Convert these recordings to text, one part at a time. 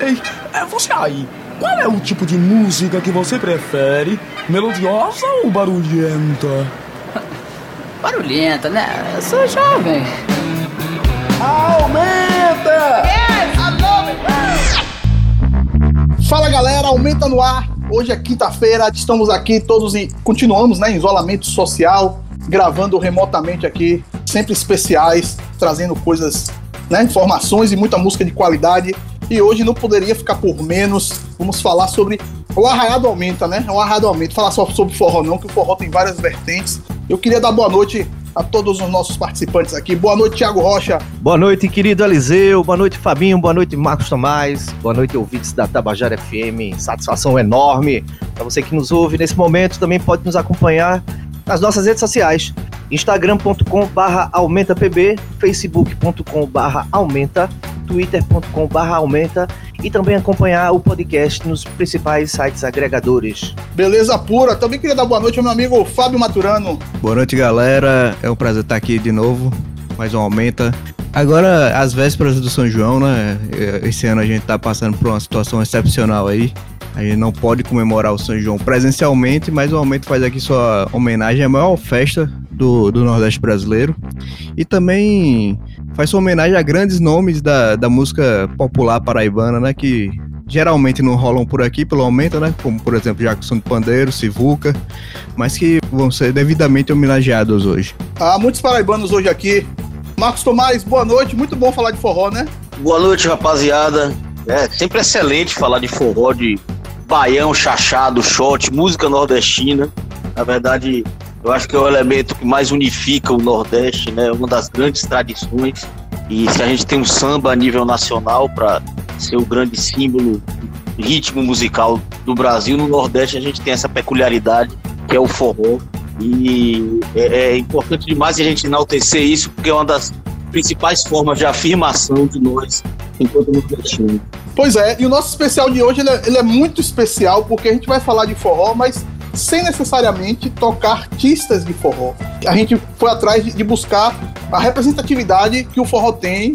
Ei, é você aí, qual é o tipo de música que você prefere? Melodiosa ou barulhenta? Barulhenta, né? Eu sou jovem. Aumenta! Fala galera, aumenta no ar. Hoje é quinta-feira, estamos aqui todos em. Continuamos né, em isolamento social, gravando remotamente aqui, sempre especiais, trazendo coisas, né, informações e muita música de qualidade. E hoje não poderia ficar por menos. Vamos falar sobre. O arraiado aumenta, né? O arraiado aumenta. Falar só sobre forró, não, que o forró tem várias vertentes. Eu queria dar boa noite a todos os nossos participantes aqui. Boa noite, Thiago Rocha. Boa noite, querido Eliseu. Boa noite, Fabinho. Boa noite, Marcos Tomás. Boa noite, ouvintes da Tabajara FM. Satisfação enorme. Para você que nos ouve nesse momento, também pode nos acompanhar nas nossas redes sociais. instagram.com barra aumentapb, facebook.com barra aumenta, twitter.com barra aumenta e também acompanhar o podcast nos principais sites agregadores. Beleza pura. Também queria dar boa noite ao meu amigo Fábio Maturano. Boa noite, galera. É um prazer estar aqui de novo. Mais um aumenta. Agora, às vésperas do São João, né? Esse ano a gente tá passando por uma situação excepcional aí. A gente não pode comemorar o São João presencialmente, mas o Aumento faz aqui sua homenagem à maior festa do, do Nordeste brasileiro. E também faz sua homenagem a grandes nomes da, da música popular paraibana, né? Que geralmente não rolam por aqui pelo aumento, né? Como, por exemplo, Jackson do Pandeiro, Sivuca, mas que vão ser devidamente homenageados hoje. Há muitos paraibanos hoje aqui. Marcos Tomás, boa noite. Muito bom falar de forró, né? Boa noite, rapaziada. É sempre excelente falar de forró, de baião, chachado, shot, música nordestina. Na verdade, eu acho que é o elemento que mais unifica o Nordeste, né? Uma das grandes tradições. E se a gente tem um samba a nível nacional para ser o grande símbolo, ritmo musical do Brasil, no Nordeste a gente tem essa peculiaridade que é o forró. E é, é importante demais a gente enaltecer isso, porque é uma das principais formas de afirmação de nós enquanto nordestinos. Pois é, e o nosso especial de hoje ele é, ele é, muito especial porque a gente vai falar de forró, mas sem necessariamente tocar artistas de forró. A gente foi atrás de, de buscar a representatividade que o forró tem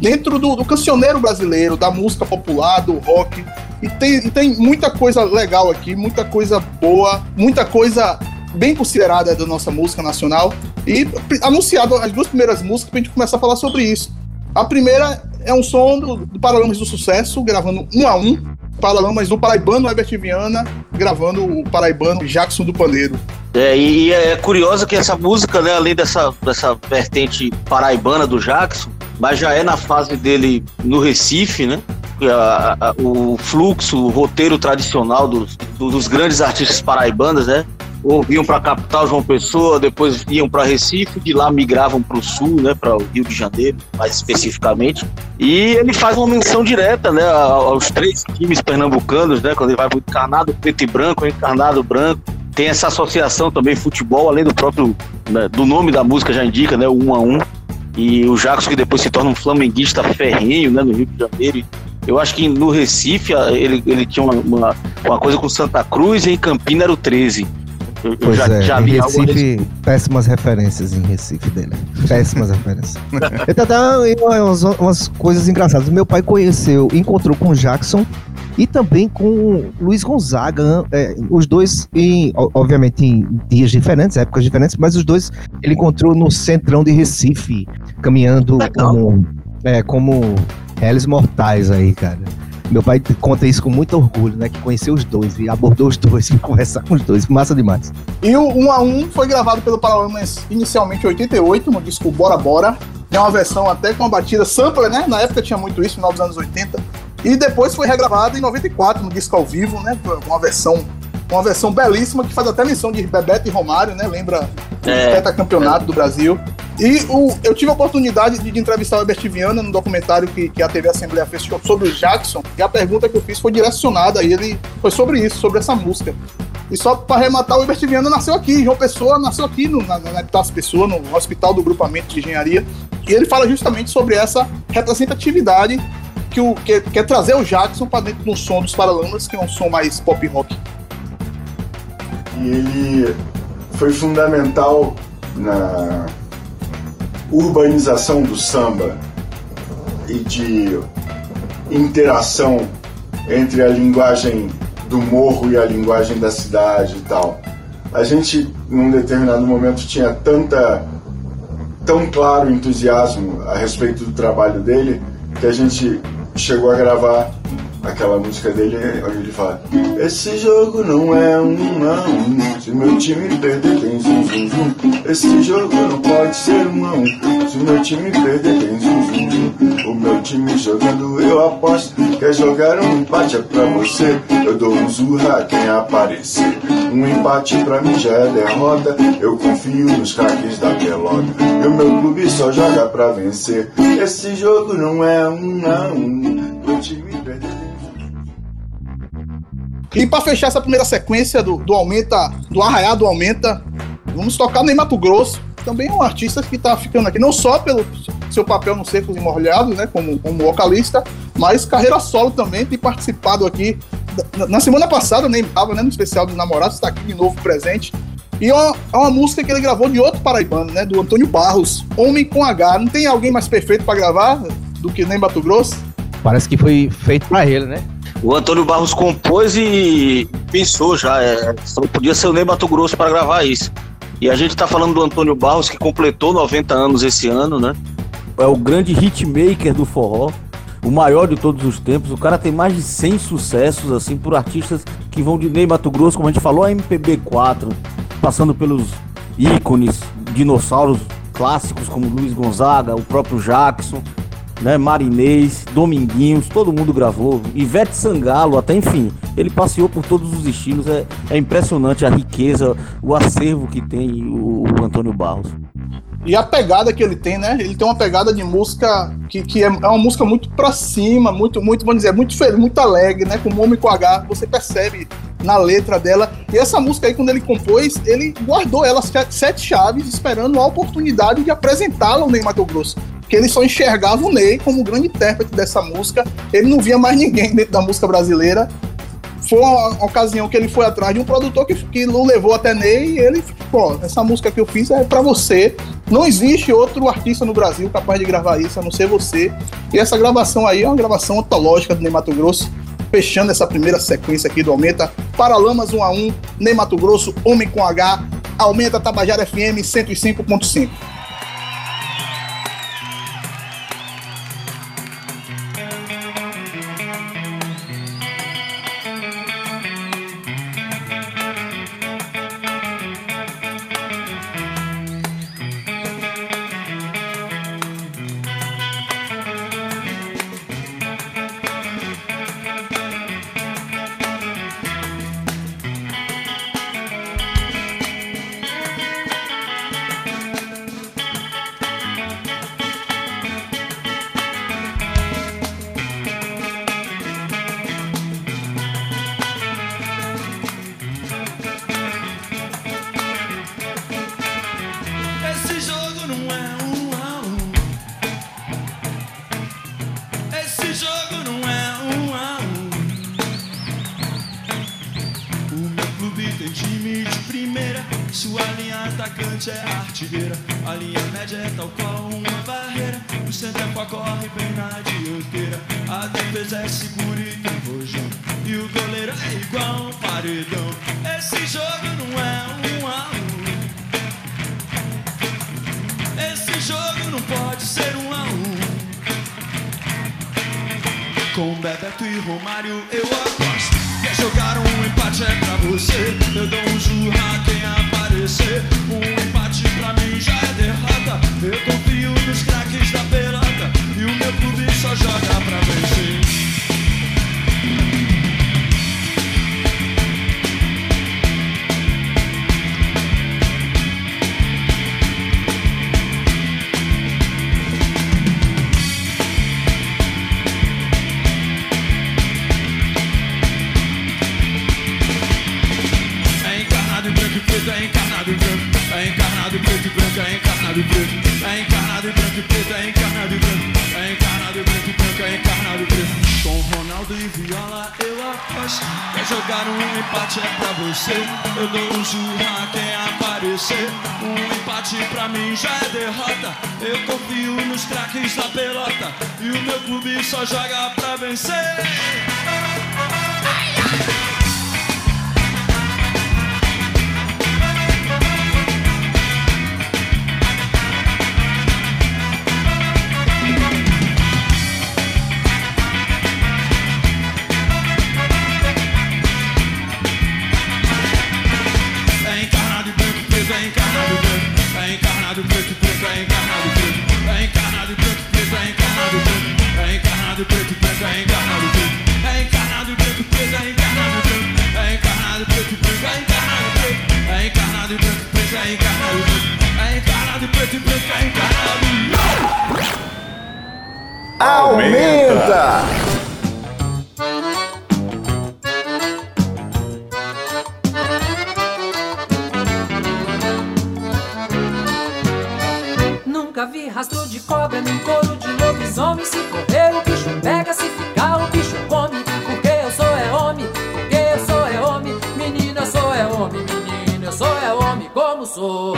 dentro do, do cancioneiro brasileiro, da música popular, do rock. E tem, e tem muita coisa legal aqui, muita coisa boa, muita coisa bem considerada da nossa música nacional. E anunciado as duas primeiras músicas pra gente começar a falar sobre isso. A primeira é um som do, do Paralamas do Sucesso, gravando um a um. Paralamas do Paraibano Herbert Viana, gravando o Paraibano Jackson do Pandeiro. É, e é curioso que essa música, né, além dessa, dessa vertente paraibana do Jackson, mas já é na fase dele no Recife, né? O fluxo, o roteiro tradicional dos, dos grandes artistas paraibanos, né? Ou vinham para a capital João Pessoa, depois iam para Recife, de lá migravam para o sul, né, para o Rio de Janeiro, mais especificamente. E ele faz uma menção direta, né, aos três times pernambucanos, né, quando ele vai para o encarnado preto e branco, encarnado branco. Tem essa associação também futebol, além do próprio né, do nome da música já indica, né, o um a um. E o Jacques que depois se torna um flamenguista ferrenho, né, no Rio de Janeiro. Eu acho que no Recife ele, ele tinha uma, uma, uma coisa com Santa Cruz e em Campina era o 13. Eu, pois já, é, já em Recife, péssimas referências em Recife dele. Péssimas referências. então, dá umas, umas coisas engraçadas. Meu pai conheceu, encontrou com Jackson e também com Luiz Gonzaga, é, os dois, em, obviamente, em dias diferentes, épocas diferentes, mas os dois ele encontrou no centrão de Recife, caminhando como, é, como réis mortais aí, cara. Meu pai conta isso com muito orgulho, né? Que conheceu os dois e abordou os dois e conversar com os dois. Massa demais. E o 1 a 1 foi gravado pelo Paralamas inicialmente em 88, no disco Bora Bora. É uma versão até com uma batida sampler, né? Na época tinha muito isso, no final dos anos 80. E depois foi regravado em 94, no disco ao vivo, né? Uma versão uma versão belíssima que faz até menção de Bebeto e Romário, né? Lembra é, o campeonato do Brasil. E o, eu tive a oportunidade de, de entrevistar o Herbert Viana no documentário que, que a TV Assembleia fez sobre o Jackson, e a pergunta que eu fiz foi direcionada a ele, foi sobre isso, sobre essa música. E só para arrematar, o Herbert Viana nasceu aqui, João Pessoa nasceu aqui no, na, na Epitácio Pessoa, no Hospital do Grupamento de Engenharia, e ele fala justamente sobre essa representatividade que, o, que, que é trazer o Jackson para dentro do som dos Paralamas, que é um som mais pop rock. E ele foi fundamental na urbanização do samba e de interação entre a linguagem do morro e a linguagem da cidade e tal. A gente, num determinado momento, tinha tanta tão claro entusiasmo a respeito do trabalho dele que a gente chegou a gravar aquela música dele onde ele fala Esse jogo não é um a um Se meu time perder tem zum zum zum. Esse jogo não pode ser um a um Se meu time perder tem zum zum zum. O meu time jogando eu aposto Quer jogar um empate é pra você. Eu dou um zurra quem aparecer. Um empate pra mim já é derrota Eu confio nos craques da pelota. E o meu clube só joga pra vencer. Esse jogo não é um a um Meu time perder e para fechar essa primeira sequência do, do Aumenta, do Arraiá do Aumenta, vamos tocar no Mato Grosso. Também é um artista que está ficando aqui, não só pelo seu papel no Secos e Molhados, né, como, como vocalista, mas carreira solo também, tem participado aqui. Na semana passada, nem estava né, no especial dos namorados, está aqui de novo presente. E é uma, é uma, música que ele gravou de outro paraibano, né? Do Antônio Barros, Homem com H. Não tem alguém mais perfeito para gravar do que nem Mato Grosso? Parece que foi feito para ele, né? O Antônio Barros compôs e pensou já, é, só podia ser o Ney Mato Grosso para gravar isso. E a gente está falando do Antônio Barros, que completou 90 anos esse ano, né? É o grande hitmaker do forró, o maior de todos os tempos. O cara tem mais de 100 sucessos, assim, por artistas que vão de Ney Mato Grosso, como a gente falou, a MPB4, passando pelos ícones, dinossauros clássicos como Luiz Gonzaga, o próprio Jackson né? Marinês, Dominguinhos, todo mundo gravou. Ivete Sangalo, até enfim. Ele passeou por todos os estilos. É, é impressionante a riqueza, o acervo que tem o, o, Antônio Barros. E a pegada que ele tem, né? Ele tem uma pegada de música que, que é, é uma música muito pra cima, muito, muito, vamos dizer, muito feliz, muito alegre, né? Com o Homem com H, você percebe na letra dela. E essa música aí, quando ele compôs, ele guardou ela sete chaves, esperando a oportunidade de apresentá-la ao Ney Mato Grosso que ele só enxergava o Ney como grande intérprete dessa música. Ele não via mais ninguém dentro da música brasileira. Foi uma ocasião que ele foi atrás de um produtor que, que o levou até Ney e ele, pô, essa música que eu fiz é para você. Não existe outro artista no Brasil capaz de gravar isso, a não ser você. E essa gravação aí é uma gravação antológica do Ney Mato Grosso, fechando essa primeira sequência aqui do Aumenta. Paralamas 1 a 1 Ney Mato Grosso, Homem com H, Aumenta Tabajara FM 105.5. só joga pra vencer. É homem, menina, eu sou é homem como sou.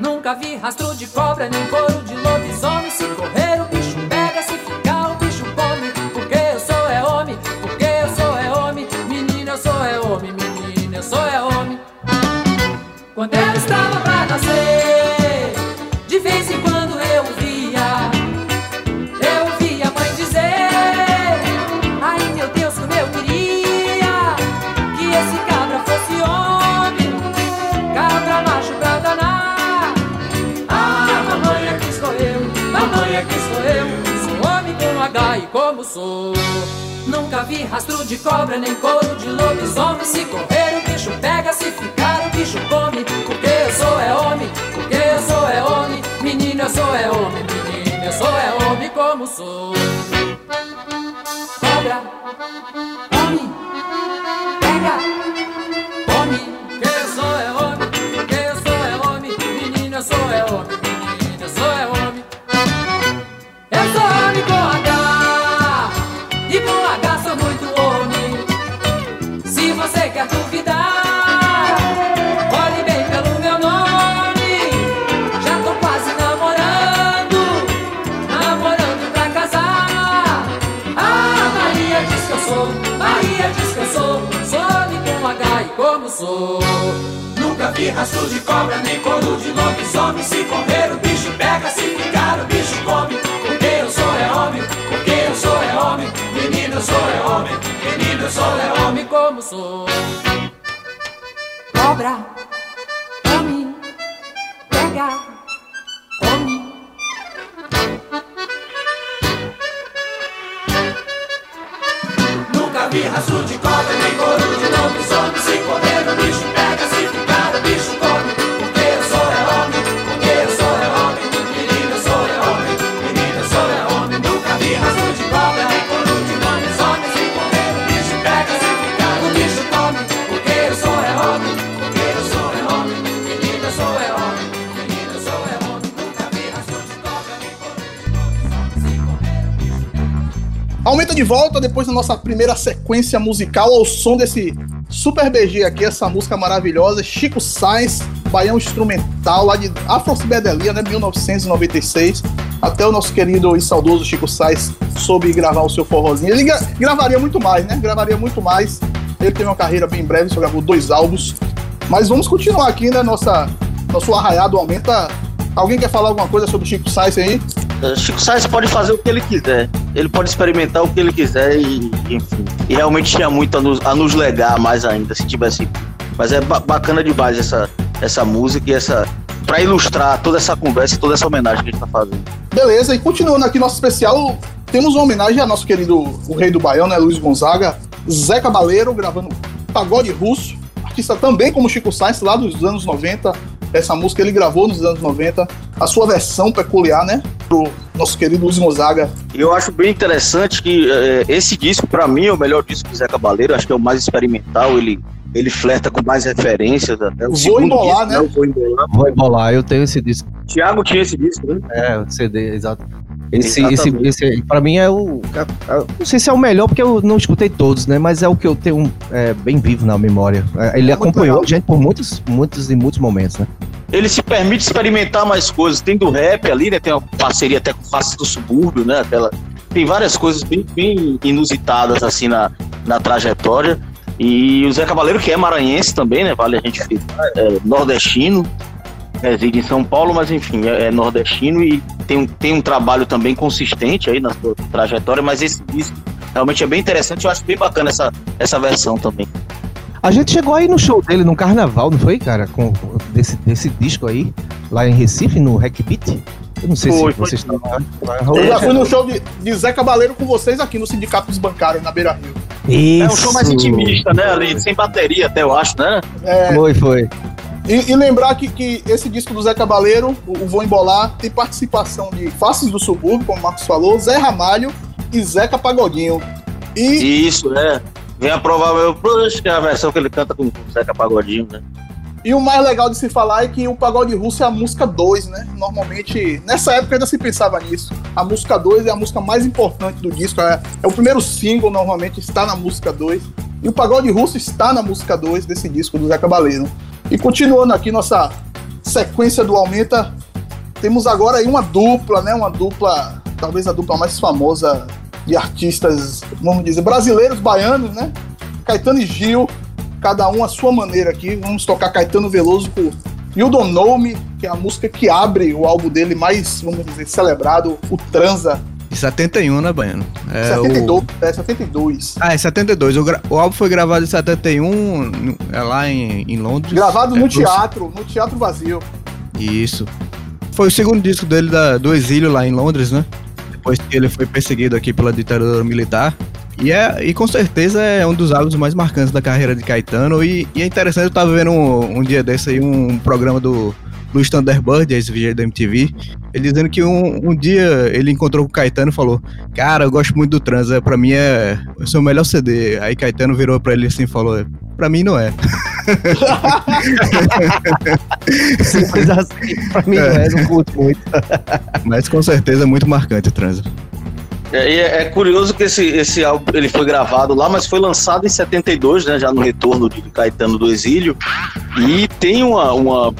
Nunca vi rastro de cobra nem couro de lobisomem. Se correr o rastro de cobra nem couro de lobisomem. Se correr o bicho pega, se ficar o bicho come. Porque eu sou é homem, porque eu sou é homem. Menino, eu sou é homem, menino, eu sou é homem como sou. Cobra, rastro de cobra nem couro de lobisomem. Se correr o bicho pega, se ficar o bicho come. Porque eu sou é homem, porque eu sou é homem. Menino eu sou é homem, menino eu sou é homem. Como sou? Cobra, de volta depois da nossa primeira sequência musical ao som desse super BG aqui, essa música maravilhosa, Chico Sainz, baião instrumental lá de Afro-Cibedelia, né, 1996. Até o nosso querido e saudoso Chico Sainz soube gravar o seu forrozinho. Ele gra- gravaria muito mais, né? Gravaria muito mais. Ele teve uma carreira bem breve, só gravou dois álbuns. Mas vamos continuar aqui, né? Nossa, nosso arraiado aumenta. Alguém quer falar alguma coisa sobre Chico Sainz aí? Chico Sainz pode fazer o que ele quiser. Ele pode experimentar o que ele quiser e, enfim. E realmente tinha muito a nos, a nos legar mais ainda, se tivesse. Mas é ba- bacana demais essa, essa música e essa. Pra ilustrar toda essa conversa e toda essa homenagem que a gente tá fazendo. Beleza, e continuando aqui nosso especial, temos uma homenagem ao nosso querido o rei do Baião, né, Luiz Gonzaga, Zé Cabaleiro, gravando pagode russo, artista também como Chico Sainz, lá dos anos 90. Essa música ele gravou nos anos 90, a sua versão peculiar, né, pro nosso querido Luiz Gonzaga. E eu acho bem interessante que eh, esse disco, pra mim, é o melhor disco do Zé Cabaleiro. Acho que é o mais experimental. Ele, ele flerta com mais referências. Até. O Vou embolar, disco, né? O Vou embolar. Vou embolar, eu tenho esse disco. Thiago tinha esse disco, né? É, o CD, exato. Esse, esse, Exatamente. esse, pra mim é o. é- é- não sei se é o melhor, porque eu não escutei todos, né? Mas é o que eu tenho é, bem vivo na memória. É, Ele É acompanhou legal. a gente por muitos, muitos e muitos momentos, né? Ele se permite experimentar mais coisas. Tem do rap ali, né? Tem uma parceria até com Faces do Subúrbio, né? Aquela... Tem várias coisas bem, bem inusitadas, assim, na, na trajetória. E o Zé Cabaleiro, que é maranhense também, né? Vale a gente é nordestino, reside em São Paulo, mas enfim, é, é nordestino e tem, um- tem um trabalho também consistente aí na sua trajetória, mas esse disco realmente é bem interessante. Eu acho bem bacana essa, essa versão também. A gente chegou aí no show dele no carnaval, não foi, cara? Com, desse, desse disco aí, lá em Recife, no Hack Beat. Eu não sei Foi, se foi vocês estão lá. Eu já fui no show de, de Zé Cabaleiro com vocês aqui no Sindicato dos Bancários, na Beira Rio. É um show mais intimista, né? Ali, sem bateria até, eu acho, né? É, Foi, foi. E, e lembrar que, que esse disco do Zé Cabaleiro, o, o Vou Embolar, tem participação de Faces do Subúrbio, como o Marcos falou, Zé Ramalho e Zeca Pagodinho. E Isso, né? Vem aprovar meu Bruxo, que é a versão que ele canta com o Zeca Pagodinho, né? E o mais legal de se falar é que o Pagode Russo é a música 2, né? Normalmente, nessa época ainda se pensava nisso. A música 2 é a música mais importante do disco, é, é o primeiro single, normalmente está na música 2. E o Pagode Russo está na música 2 desse disco do Zé Cabaleiro. E continuando aqui nossa sequência do Aumenta, temos agora aí uma dupla, né? Uma dupla, talvez a dupla mais famosa de artistas, vamos dizer, brasileiros, baianos, né? Caetano e Gil, cada um à sua maneira aqui. Vamos tocar Caetano Veloso com You Don't Know Me, que é a música que abre o álbum dele mais, vamos dizer, celebrado, o Transa. De 71, né, Baiano? É 72, o- é 72. Ah, é 72. O, gra- o álbum foi gravado em 71, no- é lá em, em Londres. Gravado É, no teatro, no Teatro Vazio. Isso. Foi o segundo disco dele da- do exílio lá em Londres, né? Depois que ele foi perseguido aqui pela ditadura militar. E, é, e com certeza é um dos álbuns mais marcantes da carreira de Caetano. E, e é interessante, eu tava vendo um, um dia desse aí um programa do Luiz Thunderbird, ex-VJ da MTV, ele dizendo que um, um dia ele encontrou com o Caetano e falou: Cara, eu gosto muito do Transa, pra mim é o seu melhor CD. Aí Caetano virou pra ele assim e falou: Pra mim não é. Simples assim, pra mim não é, não curto muito. Mas com certeza é muito marcante o Transa. É, e é, é curioso que esse, esse álbum ele foi gravado lá, mas foi lançado em 72, né? Já no retorno de Caetano do exílio. E tem uma, uma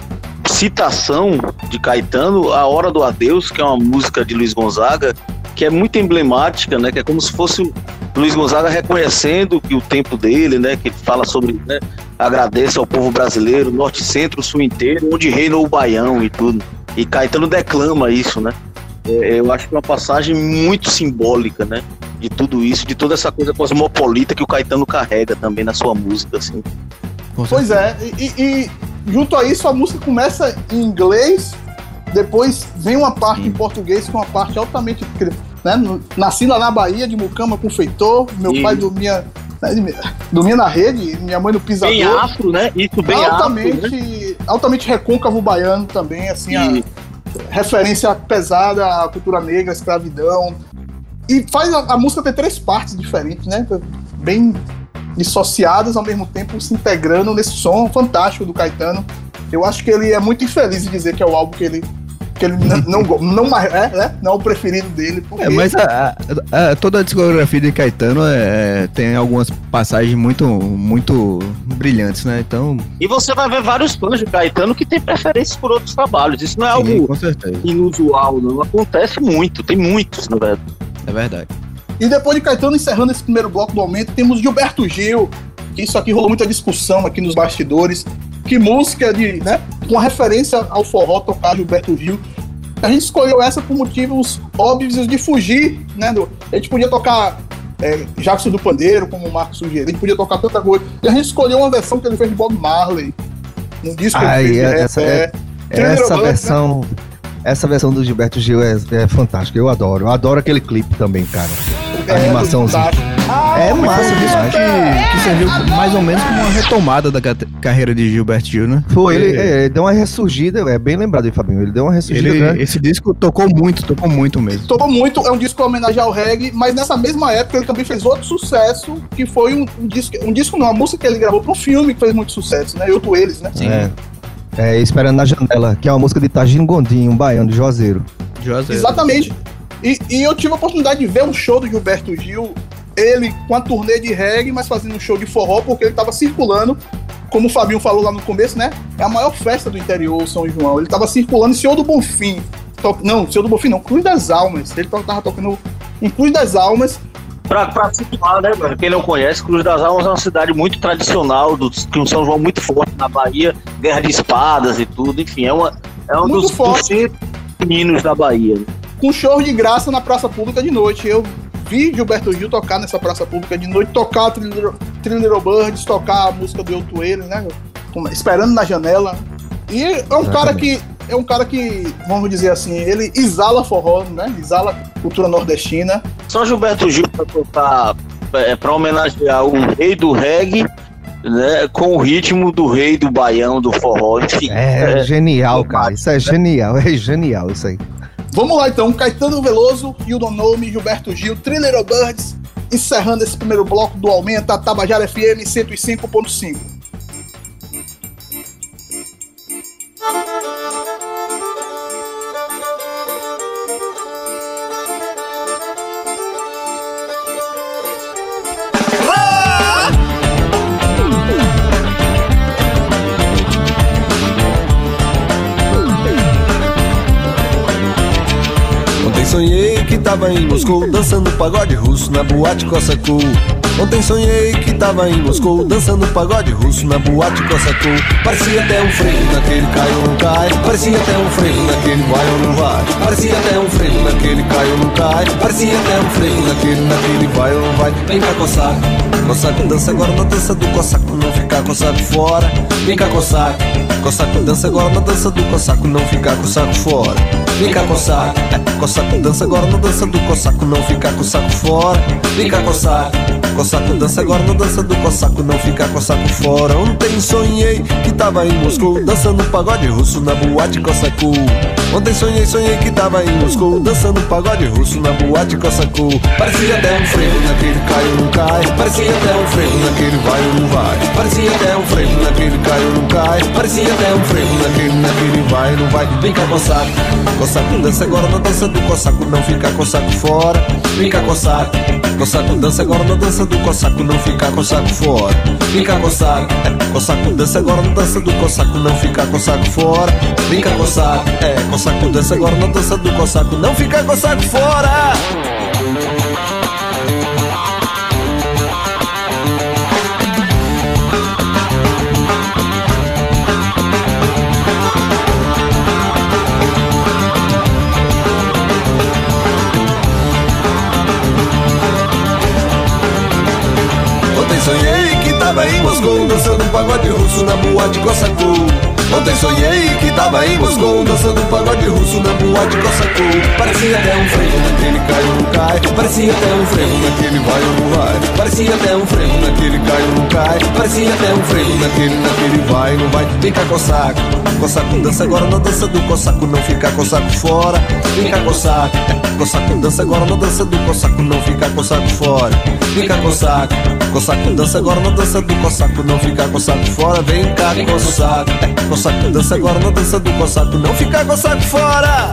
citação de Caetano, A Hora do Adeus, que é uma música de Luiz Gonzaga, que é muito emblemática, né? Que é como se fosse o Luiz Gonzaga reconhecendo que o tempo dele, né? Que fala sobre, né? Agradece ao povo brasileiro, norte, centro, sul inteiro, onde reina o baião e tudo. E Caetano declama isso, né? É, eu acho que é uma passagem muito simbólica, né? De tudo isso, de toda essa coisa cosmopolita que o Caetano carrega também na sua música, assim. Pois é, e- e junto a isso a música começa em inglês, depois vem uma parte em português com uma parte altamente. Né? Nasci lá na Bahia, de Mucama com feitor, meu Sim. pai dormia, né, dormia na rede, minha mãe no pisador. Bem afro, né? Isso bem altamente, afro, né? altamente recôncavo baiano também, assim, a referência pesada à cultura negra, à escravidão. E faz a, a música ter três partes diferentes, né? Bem dissociadas, ao mesmo tempo se integrando nesse som fantástico do Caetano. Eu acho que ele é muito infeliz em dizer que é o álbum que ele que ele não, não, não, mais- é, né? não é o preferido dele. Porque... É, mas a- a- a- toda a discografia de Caetano é, tem algumas passagens muito, muito brilhantes, né? Então, E você vai ver vários fãs de Caetano que tem preferências por outros trabalhos. Isso não é sim, algo inusual, não. Acontece muito, tem muitos, na verdade. É verdade. E depois de Caetano, encerrando esse primeiro bloco do aumento, temos Gilberto Gil, que isso aqui rolou muita discussão aqui nos bastidores. Que música de, né, com referência ao forró tocar Gilberto Gil. A gente escolheu essa por motivos óbvios de fugir, né? do- a gente podia tocar é, Jackson do Pandeiro, como o Marcos sugeriu, a gente podia tocar tanta coisa. E a gente escolheu uma versão que ele fez de Bob Marley. Um disco que Ai, ele fez é- essa- é, é- Essa né? versão. Essa versão do Gilberto Gil é, é fantástica, eu adoro. Eu adoro aquele clipe também, cara. A animaçãozinha. fantástico. É Foi massa disco demais. que, que serviu mais ou menos como uma retomada da ca- carreira de Gilberto Gil, né? Foi, ele, é, ele deu uma ressurgida, é bem lembrado aí, Fabinho. Ele deu uma ressurgida. Ele, grande. esse disco tocou muito, tocou muito mesmo. Tocou muito, é um disco em homenagem ao reggae, mas nessa mesma época ele também fez outro sucesso, que foi um, um disco, um disco não, uma música que ele gravou para um filme que fez muito sucesso, né? Eu, tu, eles, né? É. É, Esperando na Janela, que é uma música de Tagino Gondinho, um baiano de Juazeiro. José. Exatamente. E, e eu tive a oportunidade de ver um show do Gilberto Gil, ele com a turnê de reggae, mas fazendo um show de forró, porque ele estava circulando, como o Fabinho falou lá no começo, né? É a maior festa do interior, São João. Ele estava circulando em Senhor do Bonfim. To- Não, Senhor do Bonfim não, Cruz das Almas. Ele tava tocando em Cruz das Almas. Pra, pra situar, né, mano? Quem não conhece, Cruz das Almas é uma cidade muito tradicional, do, que um São João muito forte na Bahia, guerra de espadas e tudo, enfim, é, uma, é um Muito dos, forte. dos meninos da Bahia. né? Com show de graça na praça pública de noite. Eu vi Gilberto Gil tocar nessa praça pública de noite, tocar Thriller Little Birds, tocar a música do Eu Tu Ele, né? Esperando na janela. E é um cara que é um cara que, vamos dizer assim, ele exala forró, né? Exala cultura nordestina. Só Gilberto Gil pra tocar, é, pra homenagear o rei do reggae né, com o ritmo do rei do baião, do forró, enfim. É, genial, cara. Isso é genial, é genial isso aí. Vamos lá então, Caetano Veloso, You Don't Know Me, Gilberto Gil, Thriller Birds, encerrando esse primeiro bloco do Aumenta, Tabajara FM 105.5. sonhei que tava em Moscou dançando pagode russo na boate Cossacou. Ontem sonhei que tava em Moscou dançando pagode russo na boate Cossacou. Parecia até um freio naquele cai ou não cai. Parecia até um freio naquele vai ou não vai. Parecia até um freio naquele cai ou não cai. Parecia até um freio naquele naquele vai ou não vai. Vem cá coçar. Coçaco dança agora na dança do Cossaco, não ficar coçaco fora. Vem cá coçar. Cossaco dança agora na dança do Cossaco, não ficar coçaco fora. Vem cá coçar, Cossaco dança agora na dança do Cossaco, não ficar com saco fora. Vem cá coçar, Cossaco dança agora na dança do Cossaco, não ficar com saco fora. Ontem sonhei que tava em Moscou, dançando pagode russo na boate Cossaco. Ontem sonhei, sonhei que tava em Moscou, dançando pagode russo na boate Cossaco. Parecia até um freio naquele cai ou não cai. Parecia até um freio naquele vai ou não vai. Parecia até um freio naquele cai ou não cai. Parecia até um freio naquele, naquele vai ou não vai. Vem cá coçar, Cossaco dança agora na dança do Cossaco, não ficar com o saco fora. Vem cá coçar, Cossaco dança agora na dança do Cossaco, não ficar com o saco fora. Vem cá coçar, Cossaco dança agora na dança do Cossaco, não ficar com o saco fora. Vem cá coçar, é, Cossaco dança agora na dança do Cossaco, não ficar com o saco fora. Tava em Moscou dançando pagode russo na boate Cossacou. Ontem sonhei que tava em Moscou dançando pagode russo na boate Cossacou. Parecia até um freio naquele cai ou não cai. Parecia até um freio naquele vai ou não vai. Parecia até um freio naquele cai ou não cai. Parecia até um freio naquele, naquele vai não vai. Vem cá Cossaco, Cossaco dança agora na dança do Cossaco, não ficar Cossaco fora. Vem cá Cossaco, Cossaco dança agora na dança do Cossaco, não ficar Cossaco fora. Vem cá Cossaco, Cossaco dança agora na dança do Cossaco, não ficar Cossaco fora. Vem cá Cossaco dança agora na dança do Cossaco, não ficar Cossaco fora.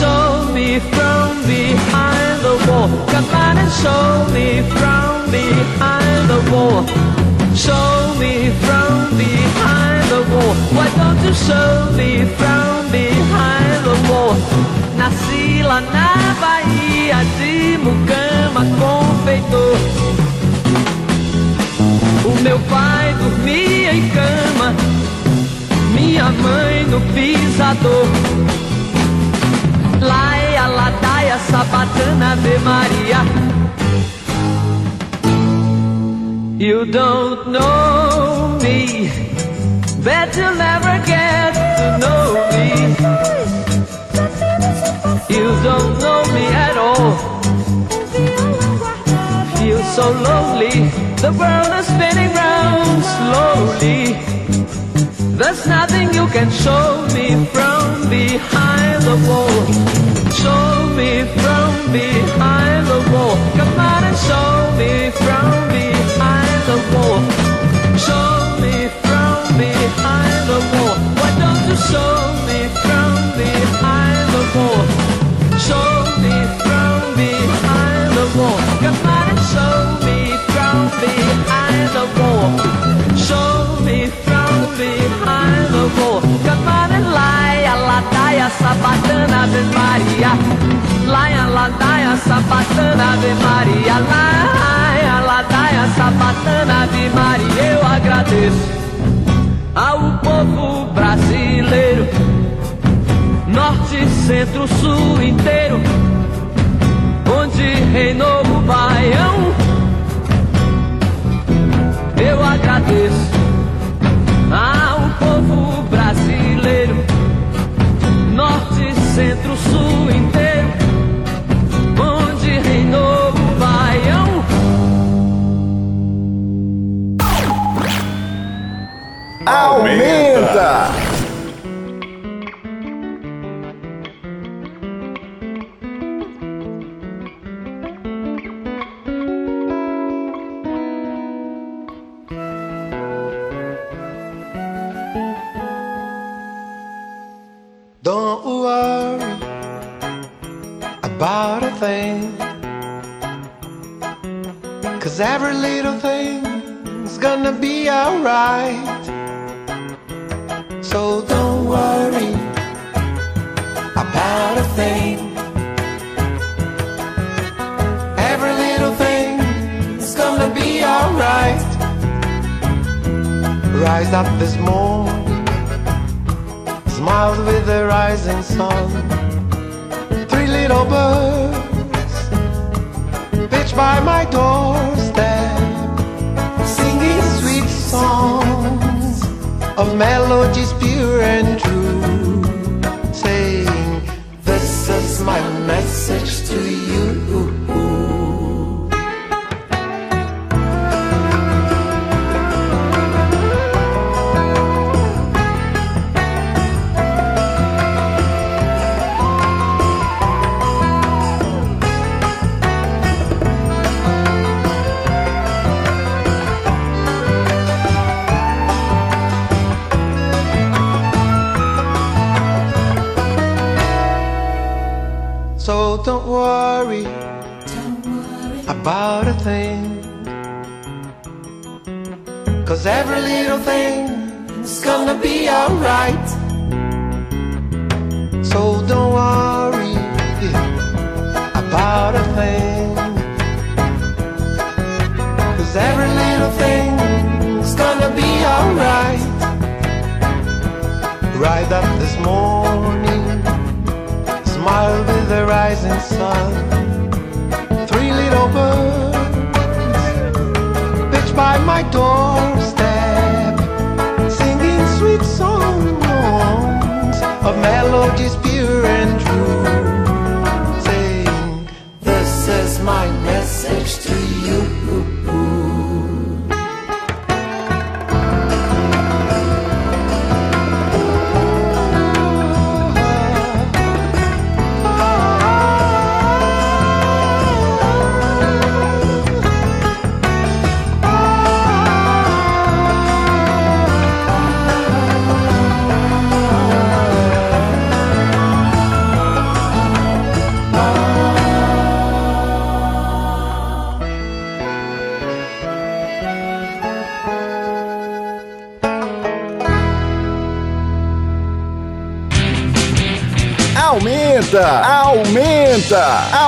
Show me from behind the wall. Come on and show me from behind the wall. Show me from behind the wall. Why don't you show me from behind the wall? Nasci lá na Bahia de Mucama, confeitor. O meu pai dormia em cama, minha mãe no pisador. Laia, ladaia, sabatana, Ave Maria. You don't know me, bet you'll never get to know me. You don't know me at all. Feel so lonely, the world is spinning round slowly. There's nothing you can show me from behind the wall. Show me from behind the wall. Come on and show me from behind the wall. Show me from behind the wall. Why don't you show me from behind the wall? Show me from behind the wall. Come on and show me from behind the wall. Show me from behind the wall. Ladaia, sabatana, Ave Maria. Laia, ladaia, sabatana, Ave Maria. Laia, ladaia, sabatana, Ave Maria. Eu agradeço ao povo brasileiro, norte, centro, sul inteiro, onde reinou o baião. Eu agradeço this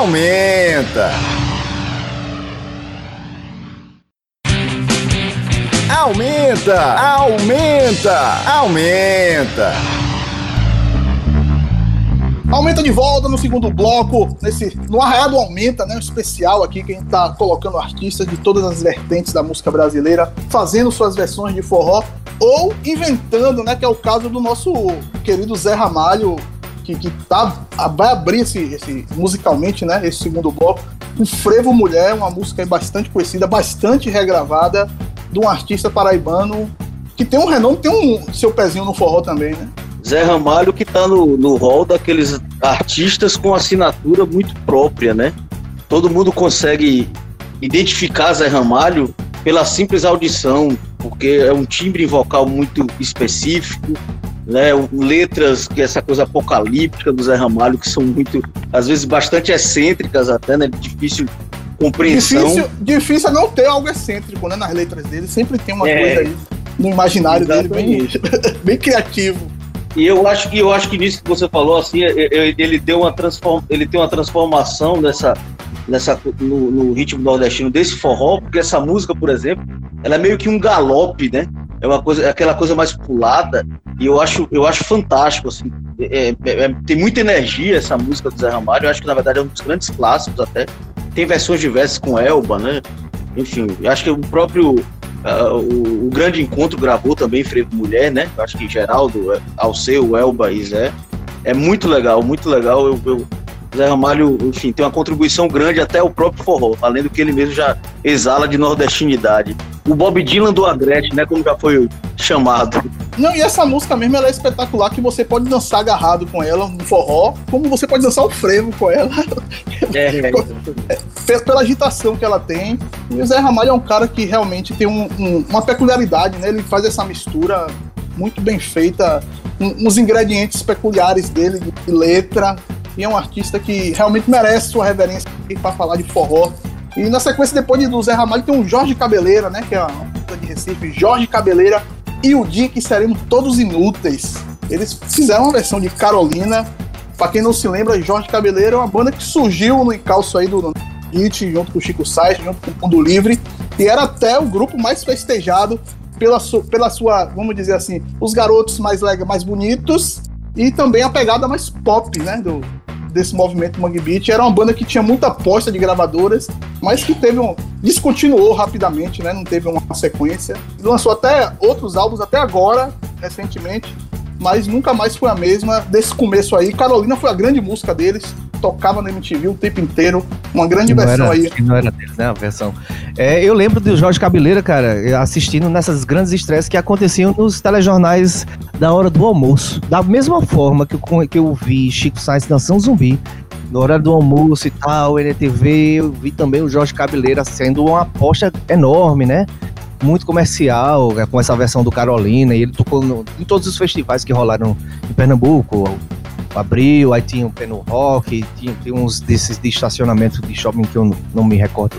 aumenta, aumenta. Aumenta, aumenta, aumenta. De volta no segundo bloco, nesse, no Arraiado Aumenta, né? Um especial aqui que a gente tá colocando artistas de todas as vertentes da música brasileira, fazendo suas versões de forró ou inventando, né? Que é o caso do nosso querido Zé Ramalho, que, que tá, vai abrir esse, esse, musicalmente, né? Esse segundo bloco. O Frevo Mulher, uma música bastante conhecida, bastante regravada, de um artista paraibano que tem um renome, tem um seu pezinho no forró também, né? Zé Ramalho que tá no, no hall daqueles artistas com assinatura muito própria, né? Todo mundo consegue identificar Zé Ramalho pela simples audição, porque é um timbre vocal muito específico, né? Letras que essa coisa apocalíptica do Zé Ramalho que são muito, às vezes bastante excêntricas até, né? Difícil compreensão. Difícil, difícil é não ter algo excêntrico, né? Nas letras dele, sempre tem uma É. coisa aí no imaginário dele bem, bem criativo. E eu acho que eu acho que nisso que você falou assim, é- é- ele deu uma transform, ele tem uma transformação nessa nessa no, no ritmo nordestino desse forró, porque essa música, por exemplo, ela é meio que um galope, né? É uma coisa, é aquela coisa mais pulada e eu acho eu acho fantástico assim. É- é- é- tem muita energia essa música do Zé Ramalho. Eu acho que na verdade é um dos grandes clássicos até. Tem versões diversas com Elba, né? Enfim, acho que o próprio ah, o, o Grande Encontro gravou também Frevo Mulher, né? Eu acho que Geraldo, eh, Alceu, Elba e Zé. É muito legal, muito legal. Eu, eu- Zé Ramalho, enfim, tem uma contribuição grande até o próprio forró, além do que ele mesmo já exala de nordestinidade. O Bob Dylan do Agreste, né? Como já foi chamado. Não, e essa música mesmo ela é espetacular, que você pode dançar agarrado com ela no forró, como você pode dançar o frevo com ela, É, pe- pela agitação que ela tem. E o Zé Ramalho é um cara que realmente tem um- um- uma peculiaridade, né? Ele faz essa mistura muito bem feita, um- uns ingredientes peculiares dele, de letra, e é um artista que realmente merece sua reverência para falar de forró. E na sequência, depois de- do Zé Ramalho, tem um Jorge Cabeleira, né? Que é uma música de Recife, Jorge Cabeleira e o dia que seremos todos inúteis. Eles fizeram uma versão de Carolina. Pra quem não se lembra, Jorge Cabeleira é uma banda que surgiu no encalço aí do Hit, junto com o Chico Sainz, junto com o Mundo Livre, e era até o grupo mais festejado pela, su- pela sua, vamos dizer assim, os garotos mais legais, mais bonitos, e também a pegada mais pop, né, do, desse movimento Mangue Beat. Era uma banda que tinha muita aposta de gravadoras, mas que teve um. descontinuou rapidamente, né? Não teve uma sequência. Lançou até outros álbuns até agora, recentemente, mas nunca mais foi a mesma desse começo aí. Carolina foi a grande música deles, tocava no MTV o tempo inteiro, uma grande não versão era, aí. não era deles, né? A versão. É, eu lembro do Jorge Cabeleira, cara, assistindo nessas grandes estreias que aconteciam nos telejornais da hora do almoço. Da mesma forma que eu, que eu vi Chico Sainz dançando zumbi, na hora do almoço e tal, NTV, eu vi também o Jorge Cabeleira sendo uma aposta enorme, né? Muito comercial, né, com essa versão do Carolina, e ele tocou no- em todos os festivais que rolaram em Pernambuco, Abril, aí tinha o Peno Rock, tinha, tinha uns desses de estacionamento de shopping que eu não, não me recordo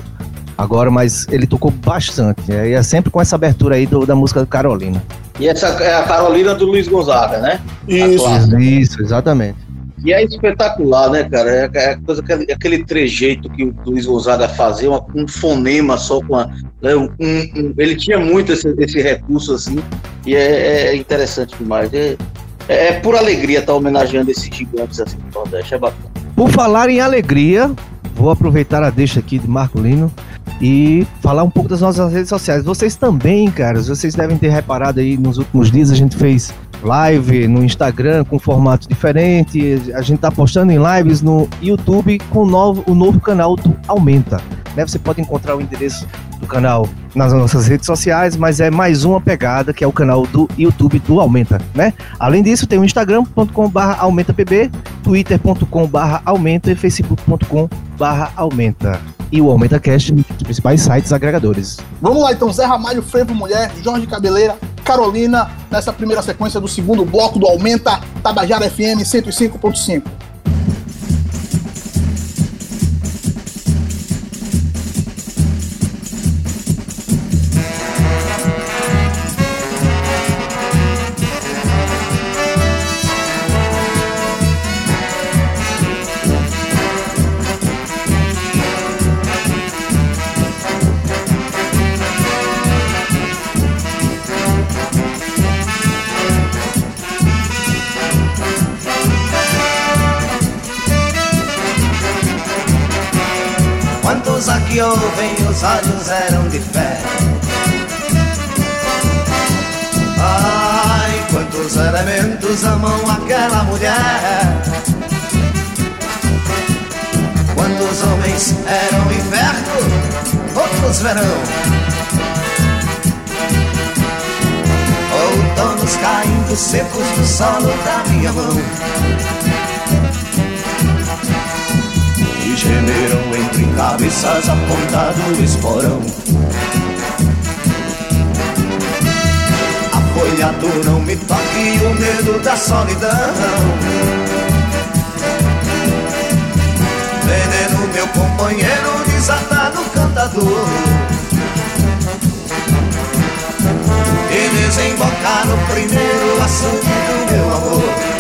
agora, mas ele tocou bastante. É, e é sempre com essa abertura aí do- da música do Carolina. E essa é a Carolina do Luiz Gonzaga, né? Isso. Isso, exatamente. E é espetacular, né, cara? É, é coisa, aquele, aquele trejeito que o Luiz Gonzaga fazia, uma- um fonema só com a. né, um- um- ele tinha muito esse, esse recurso assim, e é, é interessante demais. É, é, por alegria estar homenageando esses gigantes assim do Nordeste, é bacana. Por falar em alegria, vou aproveitar a deixa aqui de Marco Lino e falar um pouco das nossas redes sociais. Vocês também, caras, vocês devem ter reparado aí nos últimos dias a gente fez live no Instagram com formato diferente. A gente tá postando em lives no YouTube com o novo, o novo canal do Aumenta. Né? Você pode encontrar o endereço do canal nas nossas redes sociais, mas é mais uma pegada que é o canal do YouTube do Aumenta, né? Além disso, tem o instagram.com/barra aumentapb, twitter.com/barra aumenta e facebook.com/barra aumenta. E o Aumenta Cast nos principais sites agregadores. Vamos lá então, Zé Ramalho, Frevo Mulher, Jorge Cabeleira, Carolina, nessa primeira sequência do segundo bloco do Aumenta Tabajara FM 105.5. os olhos eram de fé. Ai, quantos elementos amam aquela mulher. Quantos homens eram inverno, outros verão. Outonos caindo secos no solo da minha mão. Gemeram entre cabeças apontado esporão. A folhado não me toque o medo da solidão. Veneno, meu companheiro, desatado cantador. E desembocar no primeiro assunto do meu amor.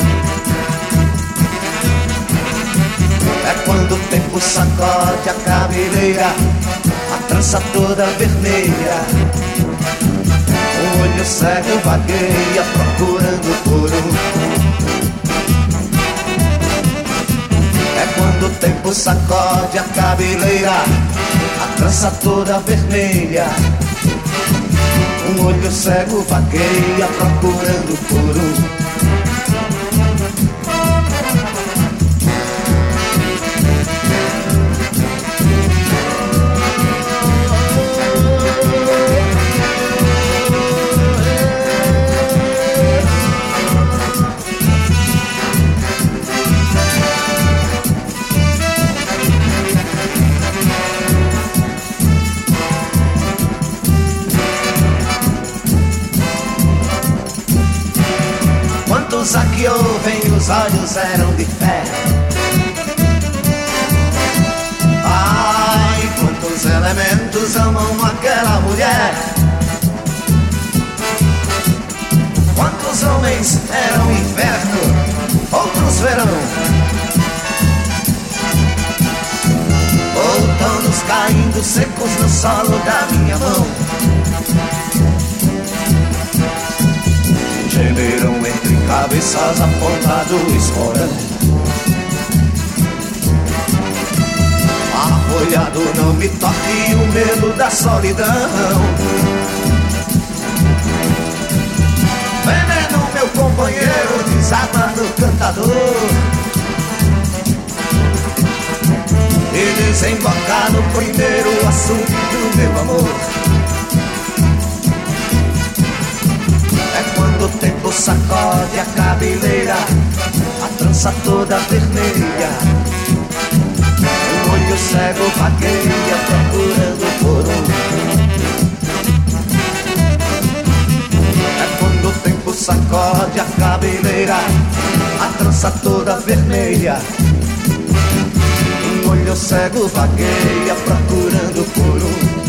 É quando o tempo sacode a cabeleira, a trança toda vermelha. O olho cego vagueia procurando um. É quando o tempo sacode a cabeleira, a trança toda vermelha. Um olho cego vagueia procurando por os olhos eram de fé. Ai, quantos elementos amam aquela mulher. Quantos homens eram inverno, outros verão. Outonos caindo secos no solo da minha mão. Gemeram entre cabeças apontado o esporão. Arfolhado não me toque o medo da solidão. Veneno, meu companheiro, desarmado cantador. E desembocar no primeiro assunto do meu amor. Sacode a cabeleira, a trança toda vermelha. O olho cego vagueia procurando por um. É quando o tempo sacode a cabeleira, a trança toda vermelha. Um olho cego vagueia procurando por um.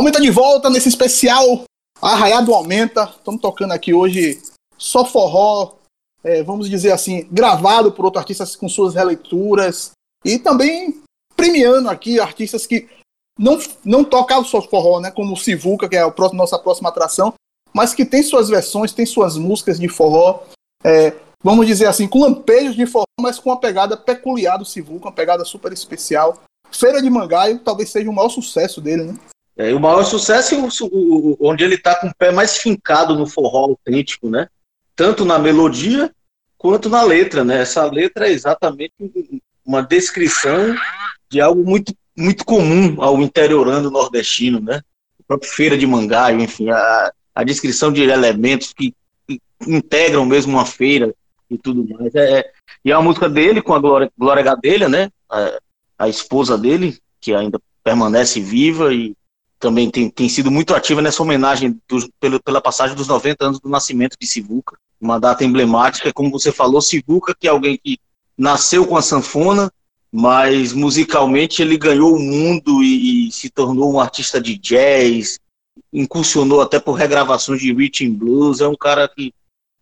Aumenta de volta nesse especial Arraiado Aumenta. Estamos tocando aqui hoje só forró, é, vamos dizer assim, gravado por outros artistas com suas releituras. E também premiando aqui artistas que não, não tocam só forró, né? Como o Sivuca, que é a nossa próxima atração, mas que tem suas versões, tem suas músicas de forró. É, vamos dizer assim, com lampejos de forró, mas com uma pegada peculiar do Sivuca, uma pegada super especial. Feira de Mangaio talvez seja o maior sucesso dele, né? É, o maior sucesso é o, o, onde ele está com o pé mais fincado no forró autêntico, né? Tanto na melodia quanto na letra, né? Essa letra é exatamente uma descrição de algo muito, muito comum ao interiorando nordestino, né? A própria feira de Mangaio, enfim, a, a descrição de elementos que, integram mesmo uma feira e tudo mais. É, e é uma música dele com a Glória, Glória Gadelha, né? A, a esposa dele, que ainda permanece viva e também tem, tem sido muito ativa nessa homenagem do, pelo, pela passagem dos 90 anos do nascimento de Sivuca, uma data emblemática, como você falou, Sivuca, que é alguém que nasceu com a sanfona, mas musicalmente ele ganhou o mundo e, e se tornou um artista de jazz, incursionou até por regravações de rhythm blues, é um cara que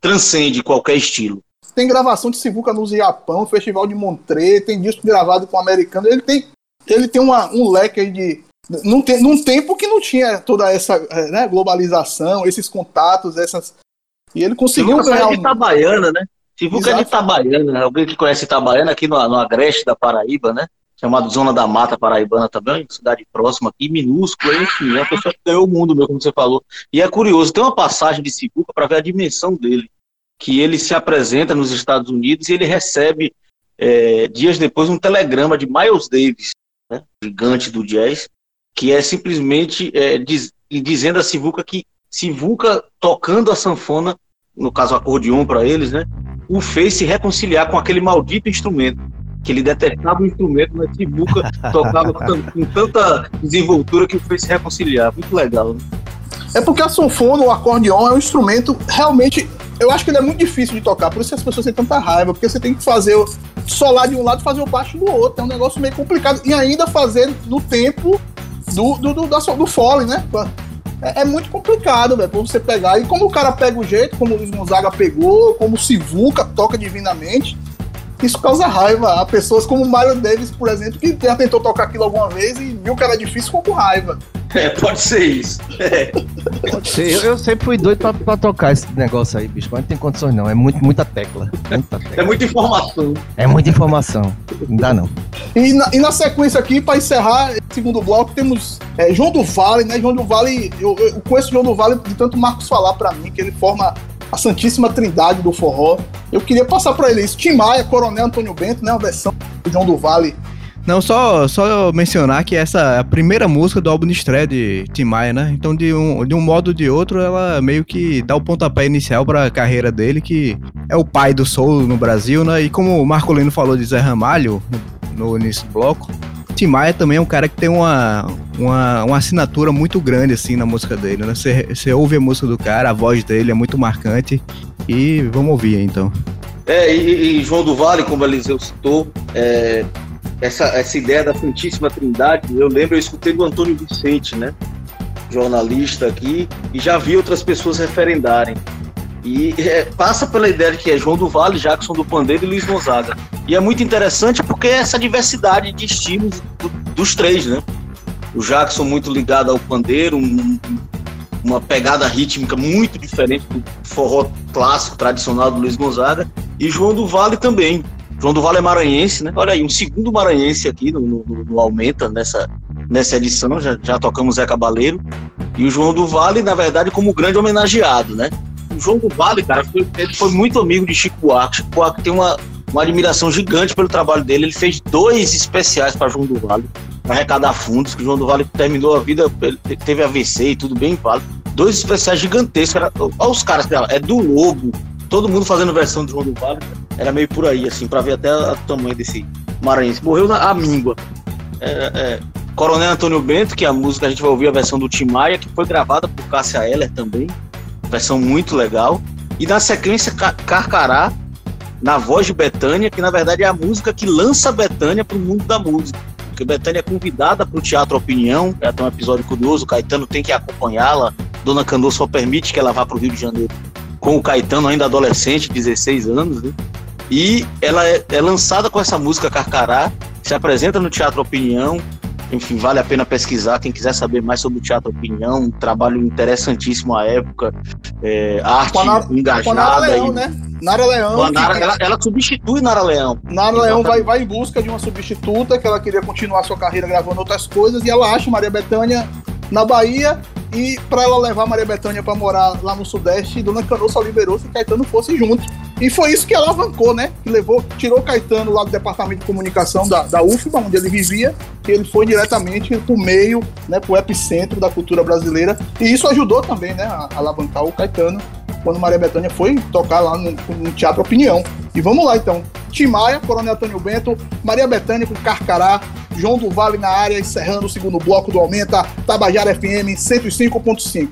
transcende qualquer estilo. Tem gravação de Sivuca no Japão, Festival de Montreux, tem disco gravado com o americano, ele tem, ele tem uma, um leque de, num, te, num tempo que não tinha toda essa é, né, globalização, esses contatos, essas. E ele conseguiu Sivuca ganhar. de Itabaiana, né? Sivuca é de Itabaiana, alguém que conhece Itabaiana aqui no, no Agreste da Paraíba, né? Chamado Zona da Mata Paraibana também, cidade próxima aqui, minúscula, enfim, é uma pessoa que ganhou o mundo, mesmo, como você falou. E é curioso, tem uma passagem de Sivuca para ver a dimensão dele, que ele se apresenta nos Estados Unidos e ele recebe, é, dias depois, um telegrama de Miles Davis, né, gigante do jazz, que é simplesmente é, diz, dizendo a Sivuca que Sivuca tocando a sanfona, no caso acordeon para eles, né, o fez se reconciliar com aquele maldito instrumento, que ele detestava o instrumento, mas Sivuca tocava com tanta desenvoltura que o fez se reconciliar. Muito legal, né? É porque a sanfona, o acordeon, é um instrumento realmente. Eu acho que ele é muito difícil de tocar, por isso que as pessoas têm tanta raiva, porque você tem que fazer o solar de um lado e fazer o baixo do outro. É um negócio meio complicado. E ainda fazer no tempo do, do, do, da, do fole, né? É, é, muito complicado, velho, pra você pegar. E como o cara pega o jeito, como o Luiz Gonzaga pegou, como o Sivuca toca divinamente, isso causa raiva. Há pessoas como o Mario Davis, por exemplo, que já tentou tocar aquilo alguma vez e viu que era difícil ficou com raiva. É, pode ser isso. É. Pode ser. Eu, eu, sempre fui doido pra, pra, tocar esse negócio aí, bicho, mas não tem condições não. É muito, muita tecla. Muita tecla. É muita informação. É muita informação. Não dá não. E na, e na sequência aqui, pra encerrar esse segundo bloco, temos é, João do Vale, né? João do Vale, eu, eu conheço João do Vale de tanto Marcos falar pra mim, que ele forma a Santíssima Trindade do forró. Eu queria passar para ele isso. Tim Maia, Coronel Antônio Bento, né? Uma versão do João do Vale. Não, só, só mencionar que essa é a primeira música do álbum de estreia de Tim Maia, né? Então, de um, de um modo ou de outro, ela meio que dá o pontapé inicial para a carreira dele, que é o pai do soul no Brasil, né? E como o Marcolino falou de Zé Ramalho no, início do bloco, Tim Maia também é um cara que tem uma, uma, uma assinatura muito grande, assim, na música dele, né? Você, ouve a música do cara, a voz dele é muito marcante. E vamos ouvir então. É, e, e João do Vale, como o Eliseu citou, é, essa, essa ideia da Santíssima Trindade, eu lembro, eu escutei do Antônio Vicente, né? Jornalista aqui, e já vi outras pessoas referendarem. E é, passa pela ideia de que é João do Vale, Jackson do Pandeiro e Luiz Gonzaga. E é muito interessante porque é essa diversidade de estilos do, dos três, né? O Jackson muito ligado ao pandeiro, um, uma pegada rítmica muito diferente do forró clássico, tradicional do Luiz Gonzaga. E João do Vale também. João do Vale é maranhense, né? Olha aí, um segundo maranhense aqui no, no, no Aumenta, nessa, nessa edição, já, já tocamos Zé Cabaleiro. E o João do Vale, na verdade, como grande homenageado, né? O João do Vale, cara, foi, ele foi muito amigo de Chico Buarque. Chico Buarque tem uma, uma admiração gigante pelo trabalho dele. Ele fez dois especiais para João do Vale, para arrecadar fundos, que o João do Vale terminou a vida, teve AVC e tudo bem válido. Dois especiais gigantescos. Olha os caras dela, é do Lobo, todo mundo fazendo versão do João do Vale. Era meio por aí, assim, para ver até o tamanho desse maranhense. Morreu na míngua. É, é, Coronel Antônio Bento, que é a música a gente vai ouvir a versão do Tim Maia, que foi gravada por Cássia Eller também versão muito legal. E na sequência, Carcará, na voz de Betânia, que na verdade é a música que lança Betânia para o mundo da música. porque Betânia é convidada para o Teatro Opinião, é até um episódio curioso, o Caetano tem que acompanhá-la, Dona Candor só permite que ela vá para o Rio de Janeiro com o Caetano ainda adolescente, 16 anos, né? E ela é, é lançada com essa música Carcará, se apresenta no Teatro Opinião, enfim, vale a pena pesquisar. Quem quiser saber mais sobre o Teatro Opinião, um trabalho interessantíssimo à época, é, arte Nara- engajada. Nara Leão, e- né? Nara Leão. Nara- que- ela, ela substitui Nara Leão. Nara Leão vai, vai em busca de uma substituta, que ela queria continuar sua carreira gravando outras coisas, e ela acha Maria Bethânia na Bahia, e para ela levar Maria Bethânia para morar lá no Sudeste, Dona Canoa só liberou se Caetano fosse junto. E foi isso que alavancou, né? Que levou, tirou Caetano lá do departamento de comunicação da, da UFBA, onde ele vivia, que ele foi diretamente pro meio, né, pro epicentro da cultura brasileira. E isso ajudou também, né, a, a alavancar o Caetano quando Maria Bethânia foi tocar lá no, no Teatro Opinião. E vamos lá então. Tim Maia, Coronel Antônio Bento, Maria Bethânia com Carcará, João do Vale na área, encerrando o segundo bloco do Aumenta, Tabajara FM 105.5.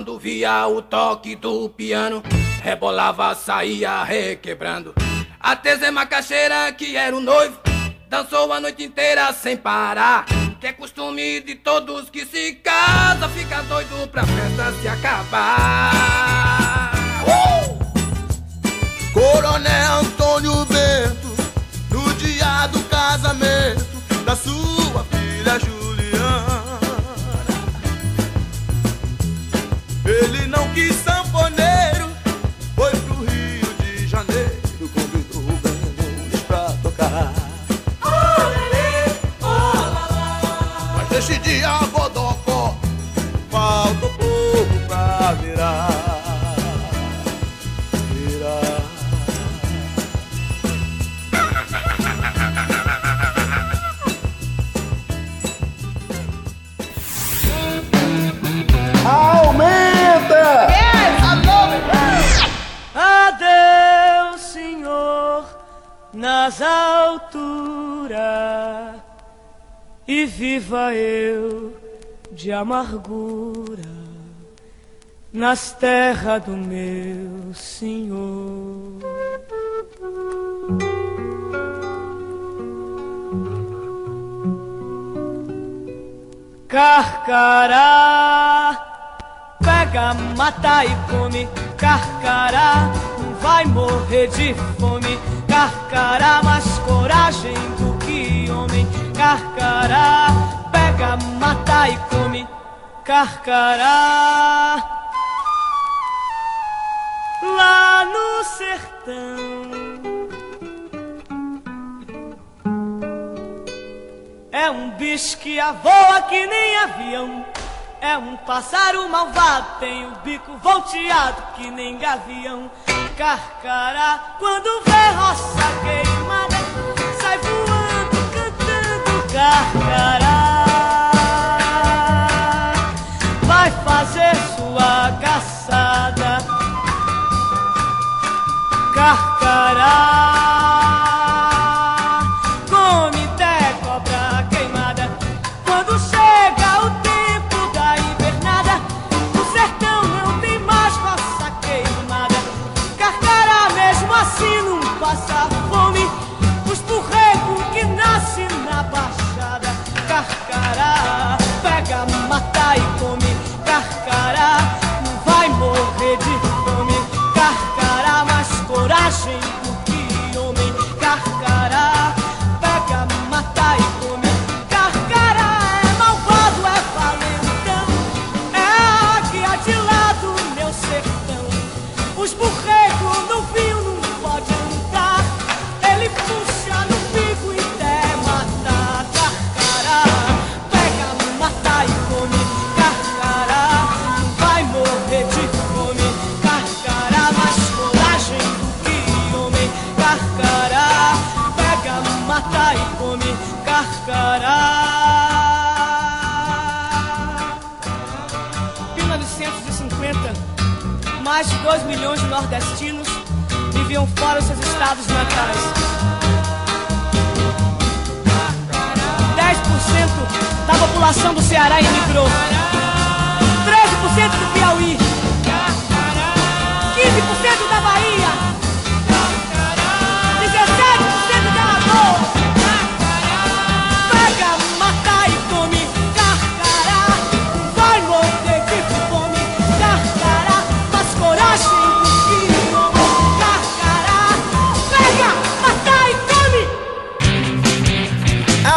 Quando via o toque do piano, rebolava, saía requebrando. Até Zé Macaxeira, que era o noivo, dançou a noite inteira sem parar. Que é costume de todos que se casam, fica doido pra festa se acabar. Coronel Antônio Bento, no dia do casamento amargura nas terras do meu Senhor. Carcará, pega, mata e come. Carcará, não vai morrer de fome. Carcará, mais coragem do que homem. Carcará, pega, mata e come. Carcará, lá no sertão. É um bicho que voa que nem avião. É um pássaro malvado, tem o bico volteado que nem gavião. Carcará, quando vê roça queimada, sai voando, cantando carcará. Fazer sua caçada. Carcará, nordestinos viviam fora dos seus estados natais. 10% da população do Ceará emigrou. 13% do Piauí.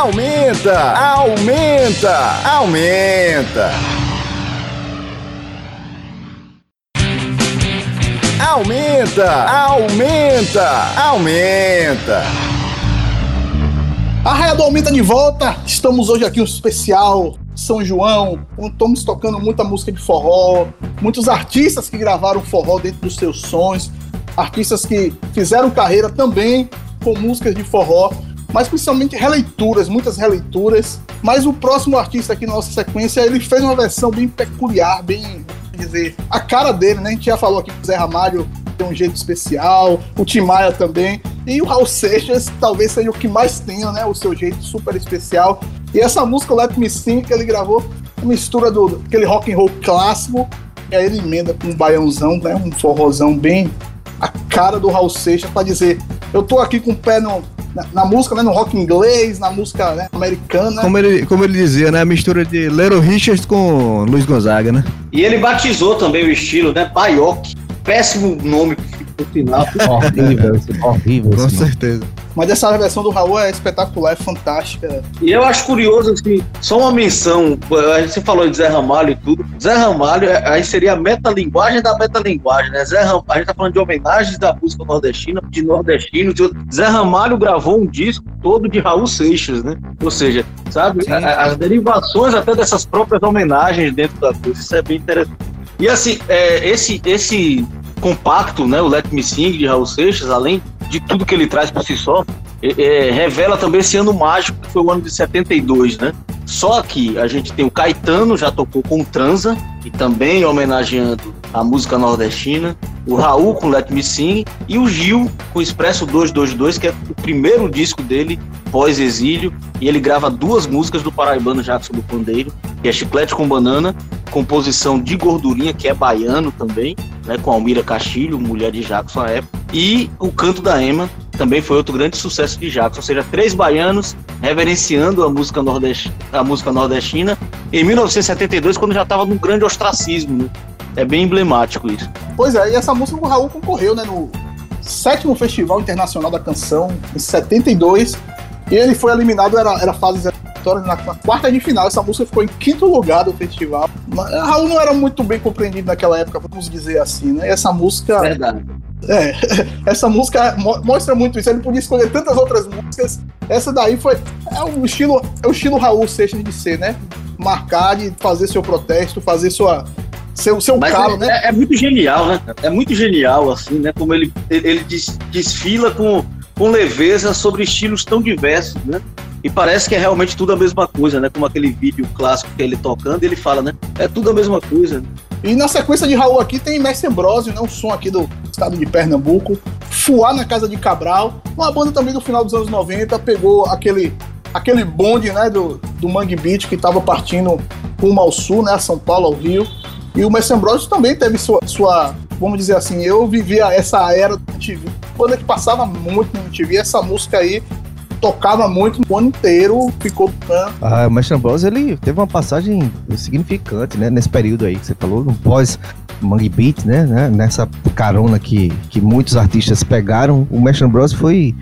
Aumenta! Aumenta! Aumenta! Aumenta! Aumenta! Aumenta! A Raia do Aumenta de volta. Estamos hoje aqui um especial São João. Estamos tocando muita música de forró, muitos artistas que gravaram forró dentro dos seus sons, artistas que fizeram carreira também com músicas de forró, mas principalmente releituras, muitas releituras. Mas o próximo artista aqui na nossa sequência, ele fez uma versão bem peculiar, bem, dizer, a cara dele, né? A gente já falou aqui que o Zé Ramalho tem um jeito especial, o Tim Maia também, e o Raul Seixas talvez seja o que mais tenha, né? O seu jeito super especial. E essa música, Let Me Sing, que ele gravou, uma mistura do aquele rock and roll clássico, e aí ele emenda com um baiãozão, né? Um forrozão bem a cara do Raul Seixas para dizer, eu tô aqui com o pé no, na, na, música, né, no rock inglês, na música né, americana. Como ele, como ele dizia, né, a mistura de Little Richards com Luiz Gonzaga, né? E ele batizou também o estilo, né, Baioc. Péssimo nome pro final. horrível, horrível. Com certeza. Mas essa versão do Raul é espetacular, é fantástica. E eu acho curioso, assim, só uma menção, você falou de Zé Ramalho e tudo. Zé Ramalho, é, aí seria a metalinguagem da metalinguagem, né? Zé Ram... A gente tá falando de homenagens da música nordestina, de nordestinos. De... Zé Ramalho gravou um disco todo de Raul Seixas, né? Ou seja, sabe, a, as derivações até dessas próprias homenagens dentro da coisa, isso é bem interessante. E assim, é, esse, esse compacto, né, o Let Me Sing de Raul Seixas, além de tudo que ele traz por si só, é, é, revela também esse ano mágico, que foi o ano de 72, né? Só que a gente tem o Caetano, já tocou com o Transa, e também homenageando a música nordestina, o Raul com Let Me Sing, e o Gil com Expresso 222, que é o primeiro disco dele pós-exílio, e ele grava duas músicas do paraibano Jackson do Pandeiro, que é Chiclete com Banana, composição de Gordurinha, que é baiano também, né, com Almira Castilho, mulher de Jackson à época, e o Canto da Ema, também foi outro grande sucesso de Jackson, ou seja, três baianos reverenciando a música, nordest... a música nordestina em 1972, quando já estava num grande ostracismo. Né? É bem emblemático isso. Pois é, e essa música o Raul concorreu né, no sétimo Festival Internacional da Canção, em 72, e ele foi eliminado, era, era fase eliminatórias, na, na, quarta de final, essa música ficou em quinto lugar do festival. Raul não era muito bem compreendido naquela época, vamos dizer assim, né? E essa música. Verdade. É, essa música mostra muito isso. Ele podia escolher tantas outras músicas. Essa daí foi. É o estilo, é o estilo Raul Seixas de ser, né? Marcar, de fazer seu protesto, fazer sua. Seu, seu Mas calo, é, né? É, é, muito genial, né? É muito genial, assim, né? Como ele, ele desfila com, com leveza sobre estilos tão diversos, né? E parece que é realmente tudo a mesma coisa, né? Como aquele vídeo clássico que ele tocando, ele fala, né? É tudo a mesma coisa. Né? E na sequência de Raul aqui tem Mestre Ambrosio, né? Um som aqui do estado de Pernambuco. Fuá na Casa de Cabral. Uma banda também do final dos anos 90, pegou aquele, aquele bonde, né? Do, do Mangue Beach que estava partindo rumo ao sul, né? A São Paulo, ao Rio. E o Mestre Ambrosio também teve sua, sua, vamos dizer assim, eu vivia essa era do MTV, quando que passava muito no MTV, essa música aí tocava muito o ano inteiro, ficou tocando. Ah, o Mestre Ambrosio, ele teve uma passagem significante, né, nesse período aí que você falou, no pós Mangue Beat, né, né, nessa carona que, que muitos artistas pegaram, o Mestre Ambrosio foi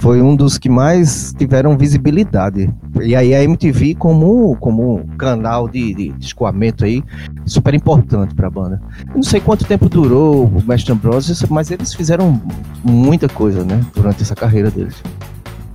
foi um dos que mais tiveram visibilidade. E aí a MTV como, como canal de, de escoamento aí, super importante para a banda. Eu não sei quanto tempo durou o Mestre Ambrosio, mas eles fizeram muita coisa, né, durante essa carreira deles.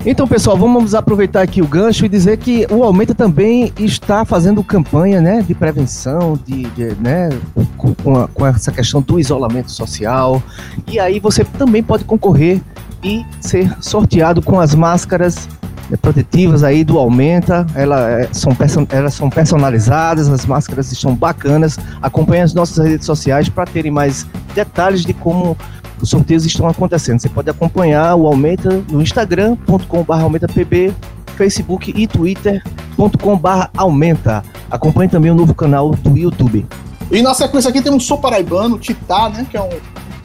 Então, pessoal, vamos aproveitar aqui o gancho e dizer que o Aumenta também está fazendo campanha né, de prevenção, de, de né, com, a, com, essa questão do isolamento social. E aí você também pode concorrer e ser sorteado com as máscaras né, protetivas aí do Aumenta. Ela, é, são, elas são personalizadas, as máscaras estão bacanas. Acompanhe as nossas redes sociais para terem mais detalhes de como os sorteios estão acontecendo. Você pode acompanhar o Aumenta no instagram.com.br aumentapb, Facebook e twitter.com.br aumenta. Acompanhe também o novo canal do YouTube. E na sequência aqui tem um Sou Paraibano, Titá, né? Que é um,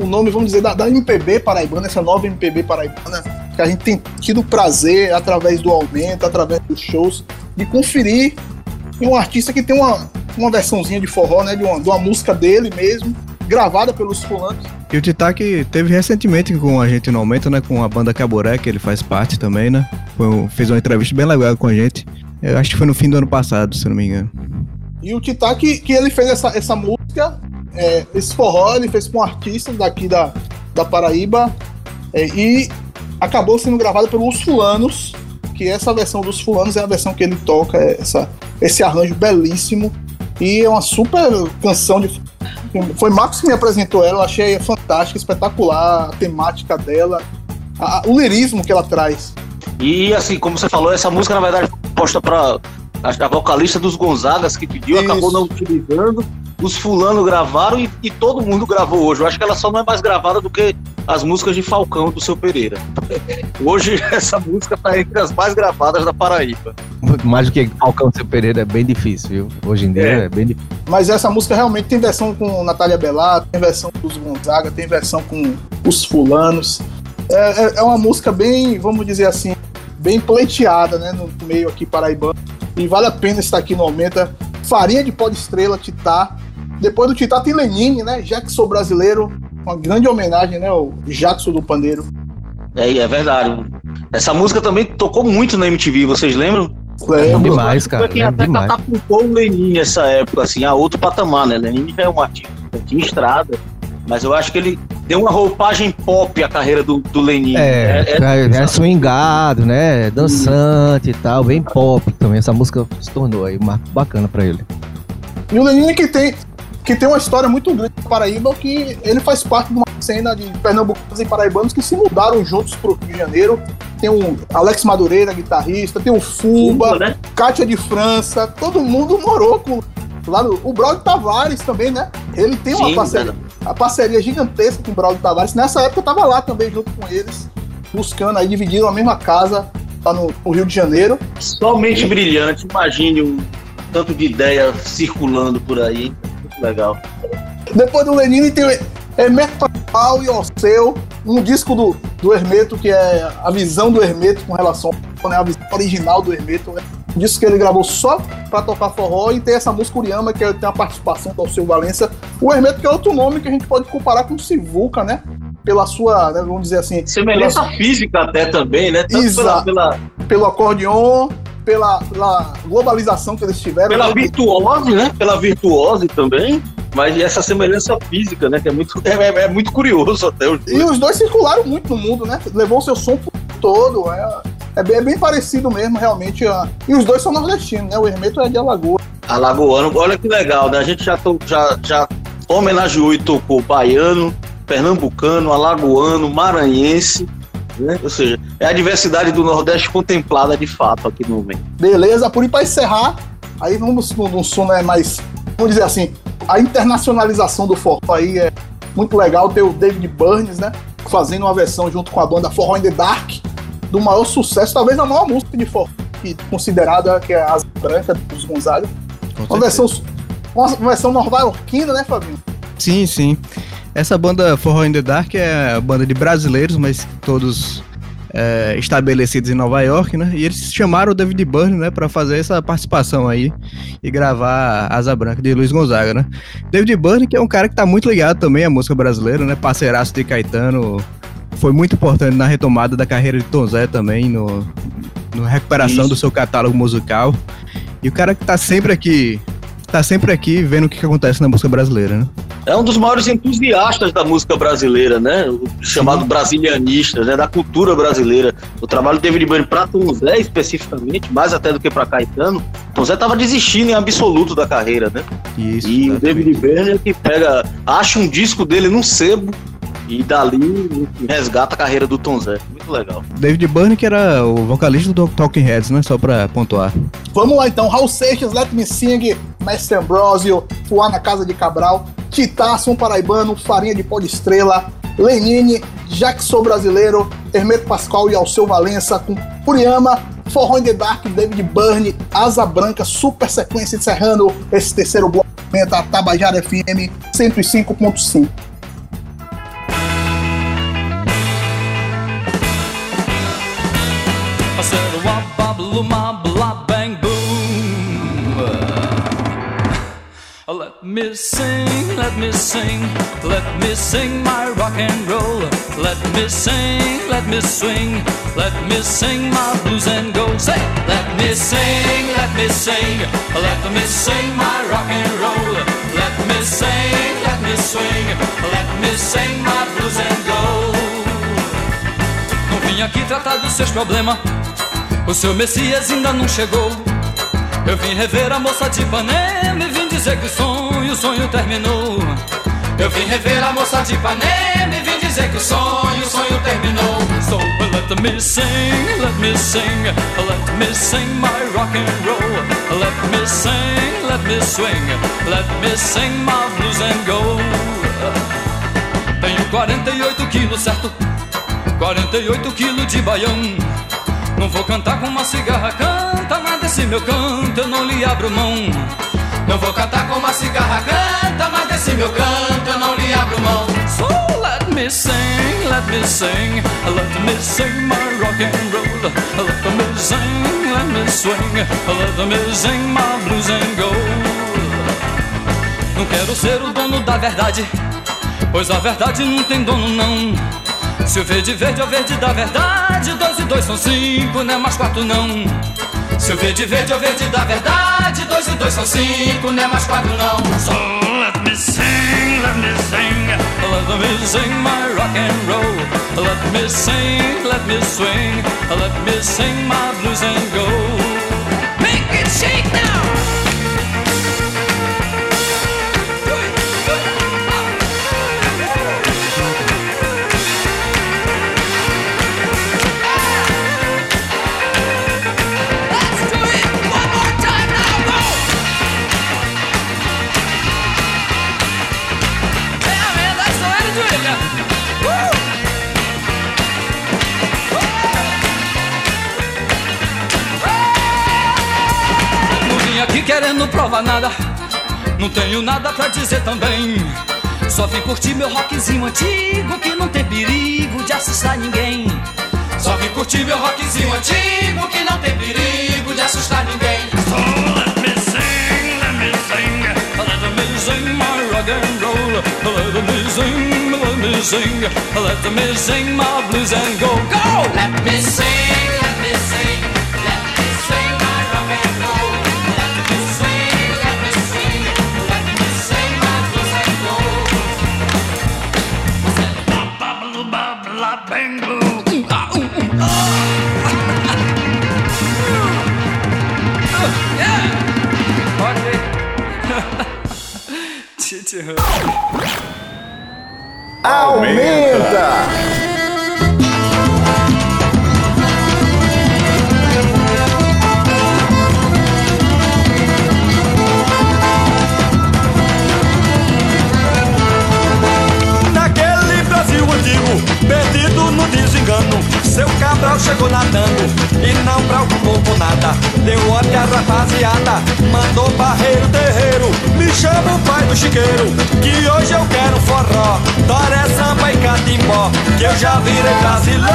um nome, vamos dizer, da, da MPB paraibana, essa nova MPB paraibana, que a gente tem tido prazer, através do Aumenta, através dos shows, de conferir em um artista que tem uma, uma versãozinha de forró, né? De uma, de uma música dele mesmo, gravada pelos fulanos. E o Titaque teve recentemente com a gente no Aumento, né? Com a banda Caboré, que ele faz parte também, né? Foi, fez uma entrevista bem legal com a gente. Eu acho que foi no fim do ano passado, se não me engano. E o que, que ele fez essa, essa música, é, esse forró, ele fez com um artista daqui da, da Paraíba é, e acabou sendo gravado pelos Fulanos, que essa versão dos Fulanos é a versão que ele toca, é essa, esse arranjo belíssimo. E é uma super canção de. Foi Marcos que me apresentou ela, eu achei fantástica, espetacular, a temática dela, a- o lirismo que ela traz. E assim, como você falou, essa música na verdade foi posta pra a, a vocalista dos Gonzagas que pediu, acabou não utilizando. Os fulano gravaram e, e todo mundo gravou hoje. Eu acho que ela só não é mais gravada do que as músicas de Falcão do seu Pereira. Hoje essa música tá entre as mais gravadas da Paraíba. Mais do que Falcão Seu Pereira é bem difícil, viu? Hoje em dia é, bem difícil. Mas essa música realmente tem versão com Natália Bellato, tem versão dos Gonzaga, tem versão com os fulanos. É, é- é uma música bem, vamos dizer assim, bem pleiteada, né, no meio aqui paraibano. E vale a pena estar aqui no Aumenta. Farinha de pó de estrela, Titá. Depois do Titá tem Lenine, né, Jackson brasileiro. Uma grande homenagem, né, ao Jackson do Pandeiro. É, é verdade. Essa música também tocou muito na MTV, vocês lembram? Lembro. Demais, cara, Foi quem lembro até demais. catapultou o Lenin nessa época, assim, a outro patamar, né? Lenin já é um artista, tinha estrada, mas eu acho que ele deu uma roupagem pop à carreira do, do Lenin. É, é, é swingado, né? Dançante e tal, bem pop também. Essa música se tornou aí um marco bacana pra ele. E o Lenine que tem, que tem uma história muito grande na Paraíba, que ele faz parte de uma cena de pernambucanos e paraibanos que se mudaram juntos pro Rio de Janeiro. Tem o Alex Madureira, guitarrista, tem o Fuba, Fuba, né? Kátia de França, todo mundo morou com. Lá no, o Braulio Tavares também, né? Ele tem uma Sim, parceria, a parceria gigantesca com o Braulio Tavares. Nessa época eu tava lá também junto com eles, buscando aí, dividiram a mesma casa lá no, no Rio de Janeiro. Somente brilhante, imagine um tanto de ideia circulando por aí. Legal. Depois do Lenine tem o Hermeto Pascoal e Orceu, um disco do, do Hermeto, que é a visão do Hermeto com relação né, a visão original do Hermeto. Né? Um disco que ele gravou só pra tocar forró e tem essa música Uriama, que tem a participação do Alceu Valença. O Hermeto, que é outro nome que a gente pode comparar com o Sivuca, né? Pela sua, né, vamos dizer assim. Semelhança pela- física até também, né? Tanto pela, Exato. pela, pelo acordeon, pela, pela globalização que eles tiveram. pela né? virtuose, né? Pela virtuose também. Mas essa semelhança física, né? Que é muito, é, é- é muito curioso até. os dois. E os dois circularam muito no mundo, né? Levou o seu som por todo. É, é, bem, é bem parecido mesmo, realmente. E os dois são nordestinos, né? O Hermeto é de Alagoa. Alagoano, olha que legal, né? A gente já, to- já, já homenageou e tocou baiano, pernambucano, alagoano, maranhense, né? Ou seja, é a diversidade do Nordeste contemplada de fato aqui no momento. Beleza, por ir pra encerrar, aí vamos num num som né, mais. Vamos dizer assim, a internacionalização do forró aí é muito legal. Ter o David Burns, né? Fazendo uma versão junto com a banda Forró in the Dark, do maior sucesso, talvez a maior música de forró, que- considerada que é a Asa Branca dos Gonzaga. Uma versão, uma versão nova-iorquina, né, Fabinho? Sim, sim. Essa banda Forró in the Dark é a banda de brasileiros, mas todos é, estabelecidos em Nova York, né? E eles chamaram o David Byrne, né, para fazer essa participação aí e gravar Asa Branca de Luiz Gonzaga, né? David Byrne, que é um cara que tá muito ligado também à música brasileira, né? Parceiraço de Caetano, foi muito importante na retomada da carreira de Tom Zé também, no, no recuperação Isso. do seu catálogo musical. E o cara que tá sempre aqui, tá sempre aqui vendo o que, que acontece na música brasileira, né? É um dos maiores entusiastas da música brasileira, né? O chamado brasilianista, né? Da cultura brasileira. O trabalho do David Byrne para Tom Zé, especificamente, mais até do que para Caetano, Tom Zé tava desistindo em absoluto da carreira, né? Isso, e o David Byrne é que pega, acha um disco dele num sebo e dali resgata a carreira do Tom Zé. Muito legal. David Byrne, que era o vocalista do Talking Heads, né? Só pra pontuar. Vamos lá então, Raul Seixas, Let Me Sing, Mestre Ambrosio, Fuar na Casa de Cabral, Titá, Som Paraibano, Farinha de Pó de Estrela, Lenine, Jackson Brasileiro, Hermeto Pascoal e Alceu Valença, com Puriama, Forró in the Dark, David Byrne, Asa Branca, super sequência encerrando esse terceiro bloco da Tabajara FM 105.5. wop, bop, loom, bop, blah, bang, boom. Let me sing, let me sing, let me sing my rock and roll. Let me sing, let me swing, let me sing my blues and go. Say, let me sing, let me sing, let me sing my rock and roll. Let me sing, let me swing, let me sing my blues and go. Não vim aqui tratar dos seus problemas, o seu Messias ainda não chegou. Eu vim rever a moça de Ipanema e vim dizer que o sonho, o sonho terminou. Eu vim rever a moça de Ipanema e vim dizer que o sonho, o sonho terminou. So let me sing, let me sing, let me sing my rock and roll. Let me sing, let me swing, let me sing my blues and go. Tenho 48 quilos, certo? 48 quilos de baião. Não vou cantar com uma cigarra, canta, mas desse meu canto eu não lhe abro mão. Não vou cantar com uma cigarra, canta, mas desse meu canto eu não lhe abro mão. So let me sing, let me sing, let me sing my rock and roll. Let me sing, let me swing, let me sing my blues and go. Não quero ser o dono da verdade, pois a verdade não tem dono não. Se o verde verde é o verde da verdade, dois são cinco, não é mais quatro não. Se o verde verde é o verde da verdade, dois e dois são cinco, não é mais quatro não. So let me sing, let me sing, let me sing my rock and roll. Let me sing, let me swing, let me sing my blues and go. Make it shake now. Querendo provar nada, não tenho nada pra dizer também. Só vim curtir meu rockzinho antigo que não tem perigo de assustar ninguém. Só vim curtir meu rockzinho antigo que não tem perigo de assustar ninguém. So let me sing, let me sing, let me sing my rock and roll. Let me sing, let me sing, let me sing my blues and go. Go! Let me sing, let me sing, Aumenta! Naquele no desengano, seu Cabral chegou nadando e não preocupou com nada. Deu ordem à rapaziada, mandou barreiro terreiro, me chama o pai do chiqueiro, que hoje eu quero forró, toré, samba e catimbó, que eu já virei brasileiro.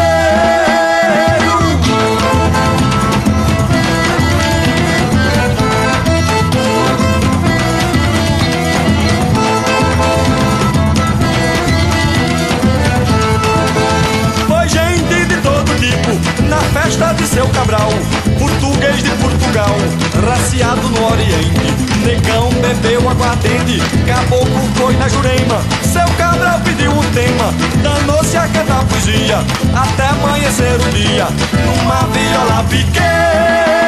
Festa de seu Cabral. Português de Portugal, raciado no Oriente. Negão bebeu aguardente, caboclo foi na Jurema. Seu Cabral pediu um tema, danou-se a cantar poesia. Até amanhecer o dia, numa viola pequena.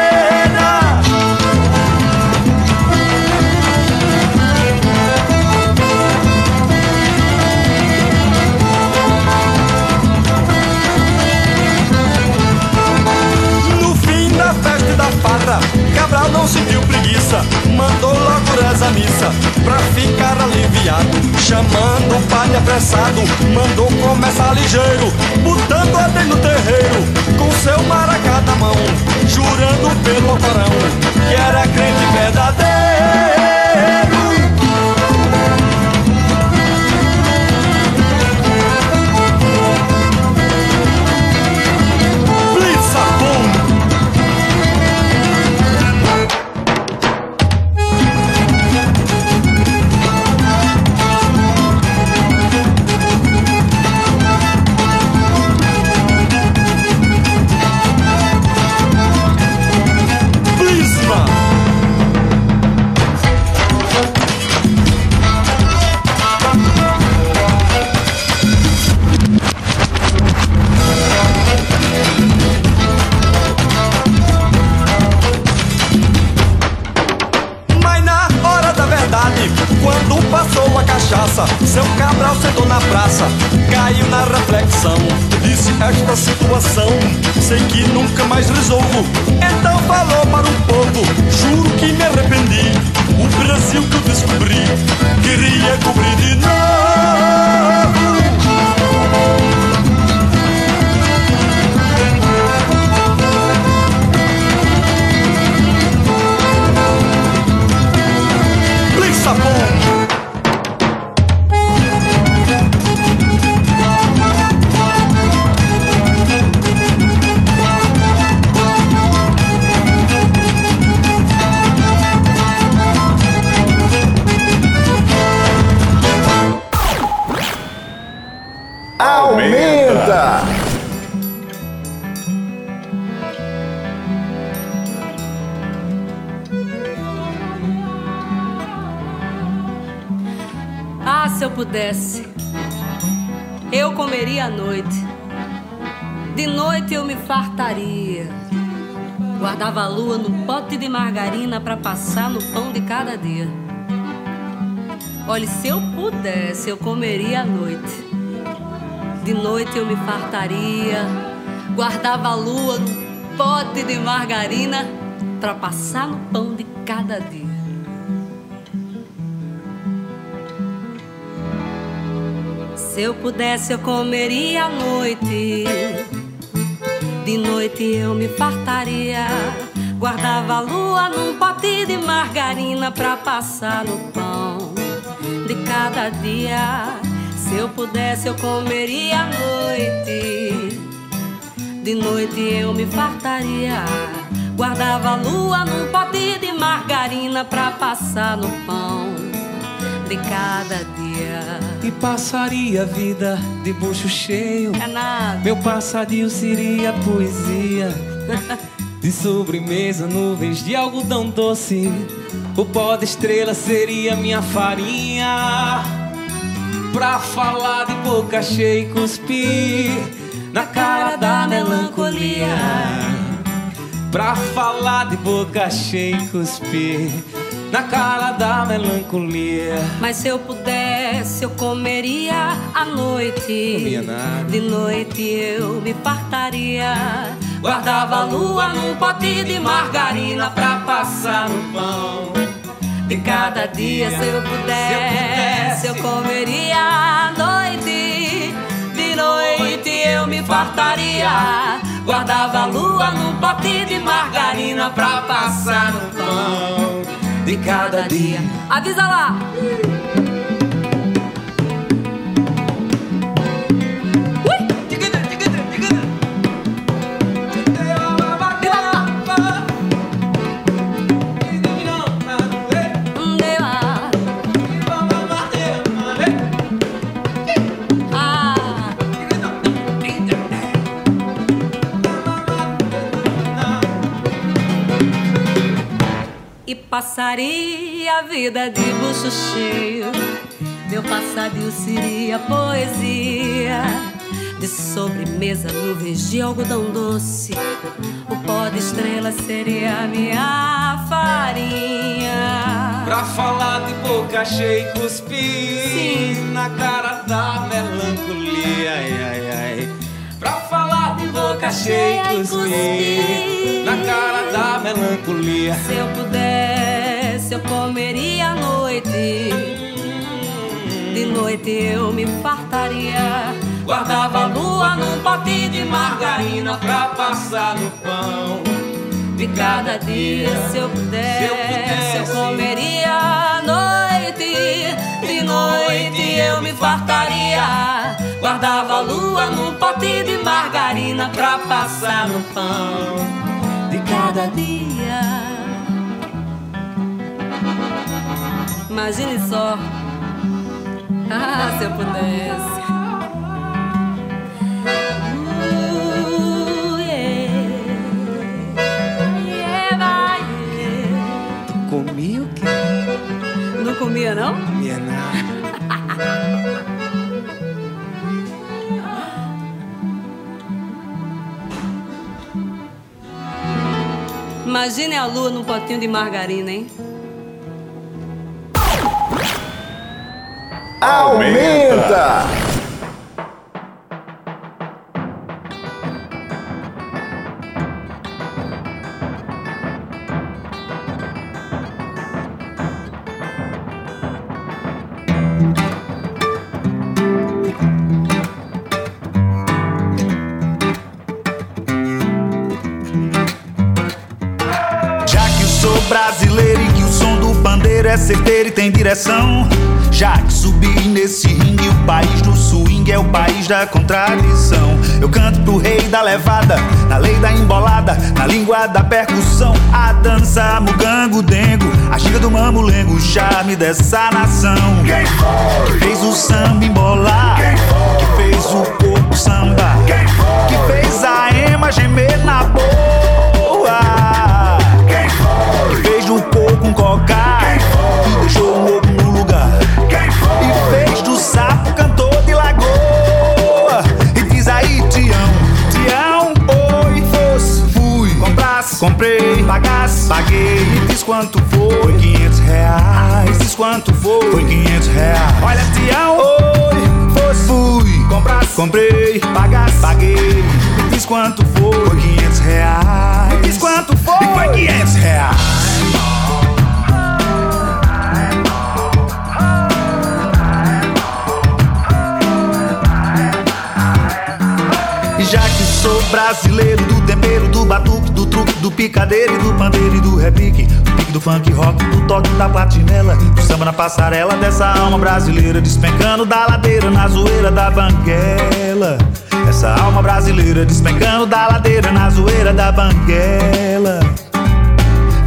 Sentiu preguiça, mandou logo reza a missa, pra ficar aliviado, chamando o padre apressado, mandou começar ligeiro, botando ordem no terreiro, com seu maracá na mão, jurando pelo corão, que era crente verdadeiro. Guardava a lua num pote de margarina pra passar no pão de cada dia. Olha, se eu pudesse, eu comeria à noite. De noite eu me fartaria. Guardava a lua num pote de margarina pra passar no pão de cada dia. Se eu pudesse, eu comeria à noite. De noite eu me fartaria. Guardava a lua num pote de margarina pra passar no pão de cada dia. Se eu pudesse, eu comeria à noite. De noite eu me fartaria. Guardava a lua num pote de margarina pra passar no pão de cada dia. E passaria a vida de bucho cheio. É nada. Meu passadio seria poesia. De sobremesa, nuvens de algodão doce. O pó de estrela seria minha farinha. Pra falar de boca cheia e cuspir na cara da melancolia. Pra falar de boca cheia e cuspir na cara da melancolia. Mas se eu pudesse, eu comeria à noite. Comia nada. De noite eu me fartaria. Guardava a lua num pote de margarina pra passar no pão. De cada dia, se eu pudesse, eu comeria à noite. De noite eu me fartaria. Guardava a lua num pote de margarina pra passar no pão de cada dia. Avisa lá! E passaria a vida de bucho cheio. Meu passadio seria poesia. De sobremesa, nuvens de algodão doce. O pó de estrela seria a minha farinha. Pra falar de boca cheia e cuspir na cara da melancolia. Ai, ai, ai. Boca cheia e cuspir na cara da melancolia. Se eu pudesse, eu comeria à noite. De noite eu me fartaria. Guardava a lua num pote de margarina pra passar no pão de cada dia. Se eu pudesse, eu comeria à noite. De noite eu me fartaria. Guardava a lua num pote de margarina pra passar no pão de cada dia. Imagine só. Ah, se eu pudesse. Uh, yeah. Yeah, vai, yeah. Comia o quê? Não comia, não? Comia nada. Imagine a lua num potinho de margarina, hein? Aumenta! É certeiro e tem direção. Já que subi nesse ringue, o país do swing é o país da contradição. Eu canto pro rei da levada, na lei da embolada, na língua da percussão. A dança, mugango, dengo, a ginga do mamulengo, o charme dessa nação. Quem foi? Fez o samba embolar, que fez o corpo samba, que fez a ema gemer na boa. Quem foi? Que fez do coco um cocar Deixou o? E fez do sapo cantor de lagoa. E diz aí, Tião. Tião, oi, fosse, fui. Comprasse, comprei, pagasse, paguei. Me diz quanto foi? Foi 500 reais. Diz quanto foi? Foi 500 reais. Olha, Tião, oi, fosse, fui. Comprasse, comprei, pagasse, paguei. Me diz quanto foi? Foi 500 reais. Me diz quanto foi? E foi 500 reais sou brasileiro do tempero, do batuque, do truque, do picadeiro e do pandeiro e do repique, do pique do funk rock, do toque da platinela, do samba na passarela dessa alma brasileira, despencando da ladeira na zoeira da banguela. Essa alma brasileira despencando da ladeira na zoeira da banguela.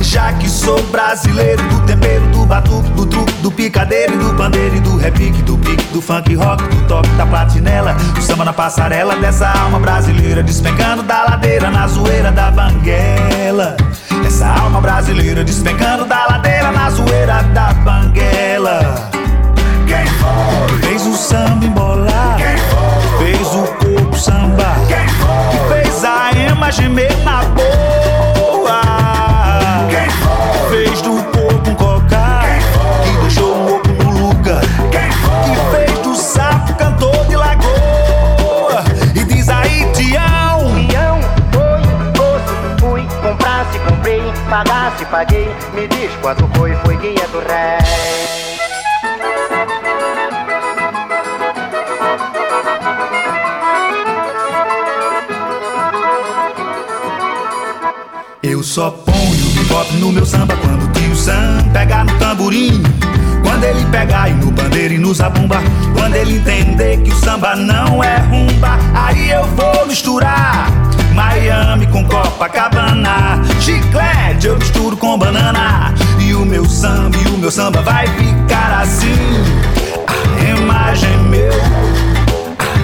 Já que sou brasileiro do tempero, batuque, do truque, do picadeiro e do pandeiro e do repique, do pique, do funk rock, do toque da platinela, do samba na passarela dessa alma brasileira, despencando da ladeira na zoeira da banguela. Essa alma brasileira despencando da ladeira na zoeira da banguela. Quem foi? Fez o samba embolar? Quem foi? Fez o corpo samba? Quem foi? Que fez a ema gemer na boa? Quem foi? Fez do pagasse, paguei, me diz quanto foi, foi 500 réis. Eu só ponho no meu samba quando o tio Sam pegar no tamborim. Quando ele pegar e no bandeiro e no zabumba. Quando ele entender que o samba não é rumba. Aí eu vou misturar Miami com Copacabana. Chiclete eu misturo com banana. E o meu samba, e o meu samba vai ficar assim. A imagem meu,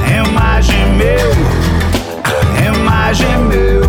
a imagem meu, a imagem meu.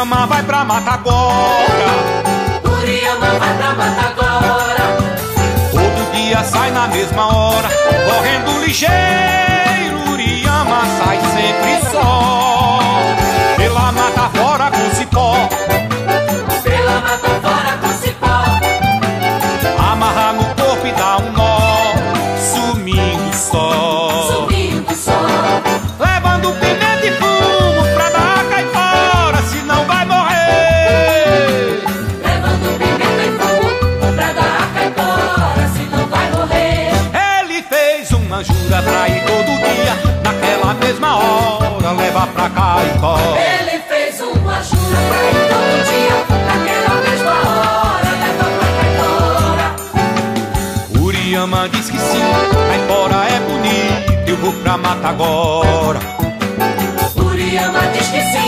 Uriama vai pra mata agora. Uriama vai pra mata agora. Todo dia sai na mesma hora, correndo ligeiro. Uriama sai sempre só. Pela mata fora com cipó. Ele fez uma jura ir todo dia, naquela mesma hora, leva pra Caipora. Uriama diz que sim, Caipora é bonito, eu vou pra mata agora. Uriama diz que sim.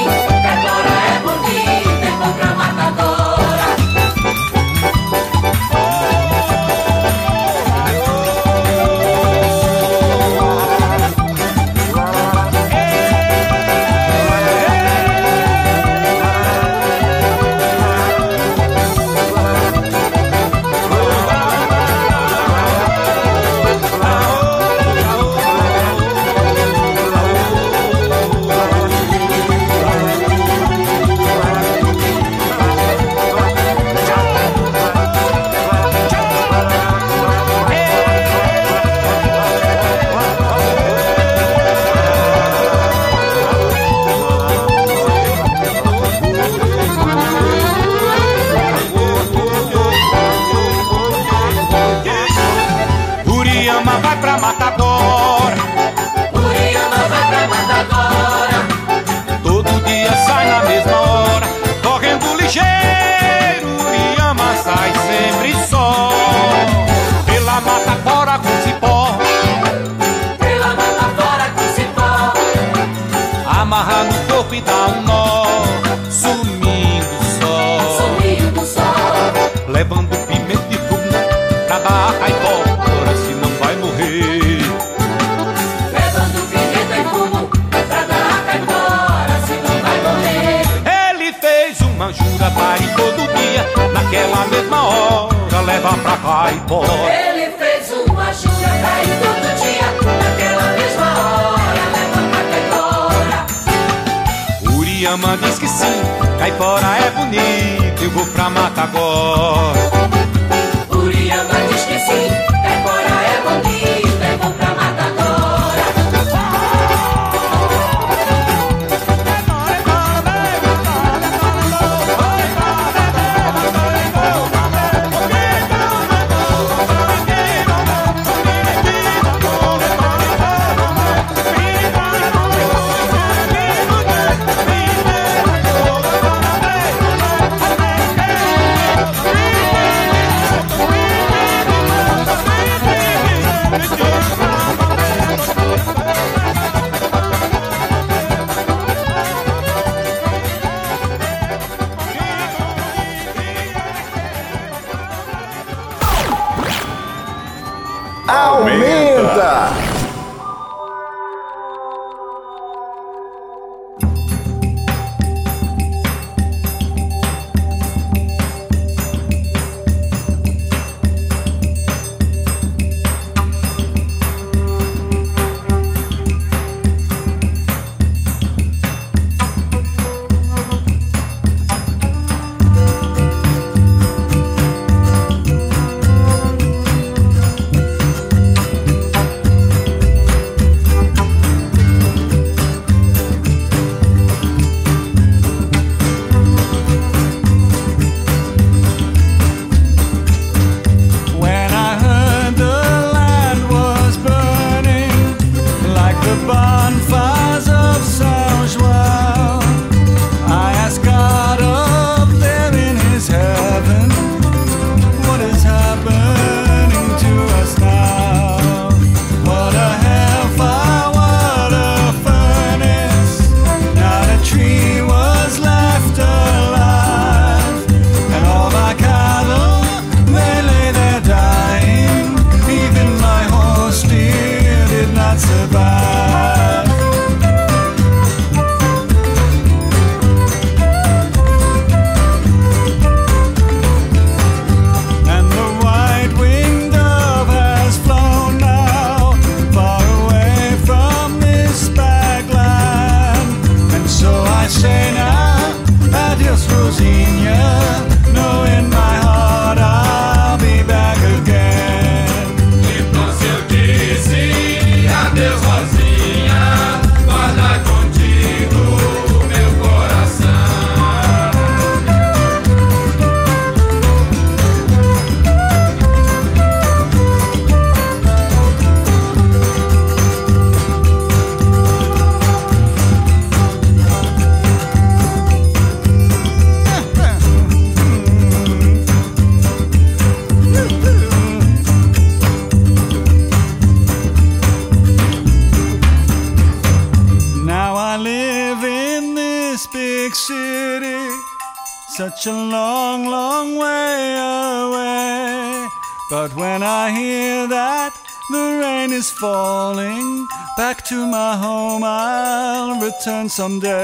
Someday.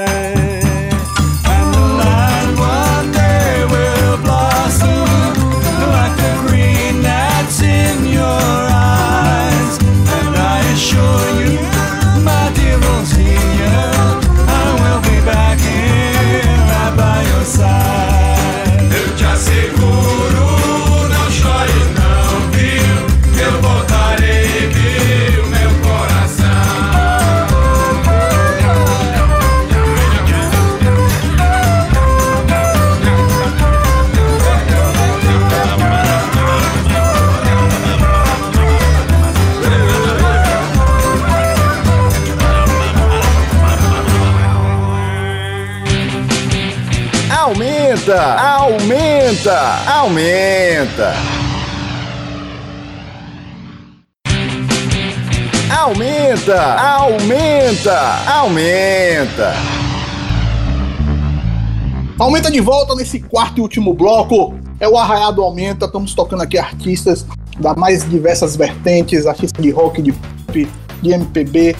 Aumenta, aumenta. Aumenta, aumenta, aumenta. De volta nesse quarto e último bloco. É o Arraiado Aumenta. Estamos tocando aqui artistas das mais diversas vertentes, artistas de rock, de pop, de MPB,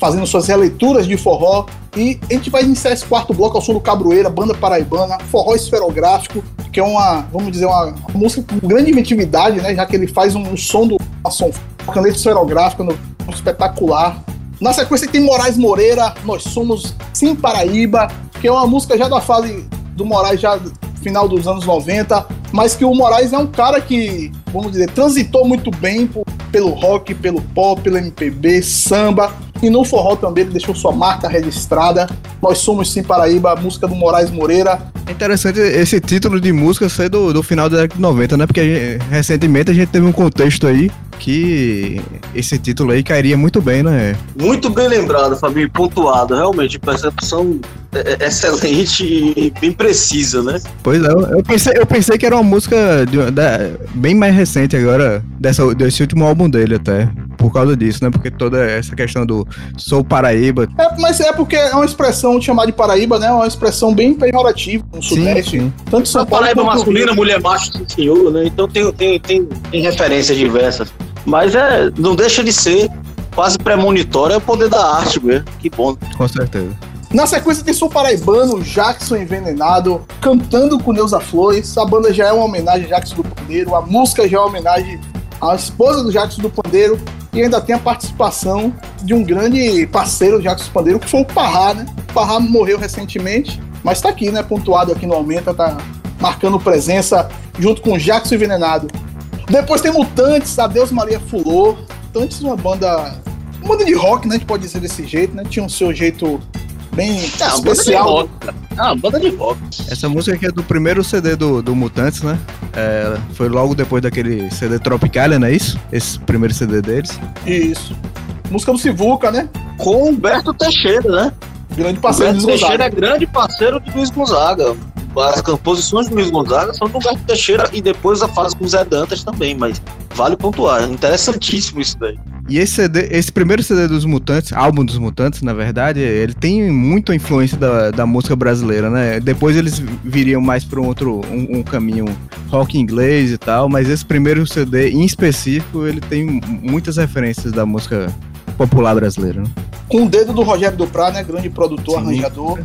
fazendo suas releituras de forró. E a gente vai iniciar esse quarto bloco ao som do Cabroeira, banda paraibana, forró esferográfico, que é uma, vamos dizer, uma música com grande inventividade, né? Já que ele faz um, um som do uma som, caneta esferográfica no, espetacular. Na sequência tem Moraes Moreira, Nós Somos Sim Paraíba, que é uma música já da fase do Moraes, já final dos anos 90, mas que o Moraes é um cara que, vamos dizer, transitou muito bem por- pelo rock, pelo pop, pelo MPB, samba, e no forró também ele deixou sua marca registrada. Nós somos Sim Paraíba, a música do Moraes Moreira. É interessante esse título de música ser do, do final da década de 90, né? Porque a gente- recentemente a gente teve um contexto aí que esse título aí cairia muito bem, né? Muito bem lembrado, Fabinho, pontuado. Realmente, percepção é- é excelente e bem precisa, né? Pois é, eu pensei, eu pensei que era uma música de- da- bem mais recente agora, dessa, desse último álbum dele até, por causa disso, né? Porque toda essa questão do Sou Paraíba. É, mas é porque é uma expressão chamada de Paraíba, né? É uma expressão bem pejorativa no Sudeste. Tanto São Paulo Paraíba masculina, Rio. mulher macho, sim, senhor, né? Então tem, tem, tem, tem referências diversas. Mas é, não deixa de ser quase premonitório, é o poder da arte mesmo. Que bom. Com certeza. Na sequência tem Sou Paraibano, Jackson Envenenado, cantando com Neuza Flores. A banda já é uma homenagem a Jackson do Pandeiro, a música já é uma homenagem à esposa do Jackson do Pandeiro. E ainda tem a participação de um grande parceiro Jackson do Pandeiro, que foi o Parrá, né? O Parrá morreu recentemente, mas tá aqui, né? Pontuado aqui no Aumenta, tá marcando presença junto com Jackson Envenenado. Depois tem Mutantes, Adeus Maria Fulô. Mutantes é uma banda. Uma banda de rock, né? A gente pode dizer desse jeito, né? Tinha o seu jeito bem É, uma banda de especial. Ah, uma banda de rock. Essa música aqui é do primeiro CD do, do Mutantes, né? É, foi logo depois daquele CD Tropicalia, não é isso? Esse primeiro CD deles. Isso. Música do Sivuca, né? Com Humberto Teixeira, né? Grande parceiro Humberto do Luiz Teixeira é grande parceiro de Luiz Gonzaga. As composições de Luiz Gonzaga são do Humberto Teixeira e depois a fase com o Zé Dantas também, mas vale pontuar. Interessantíssimo isso daí. E esse CD, esse primeiro CD dos Mutantes, álbum dos Mutantes, na verdade, ele tem muita influência da, da música brasileira, né? Depois eles viriam mais para um outro um, um caminho rock inglês e tal, mas esse primeiro CD em específico, ele tem muitas referências da música popular brasileira. Né? Com o dedo do Rogério Duprá, né? Grande produtor, Sim, arranjador.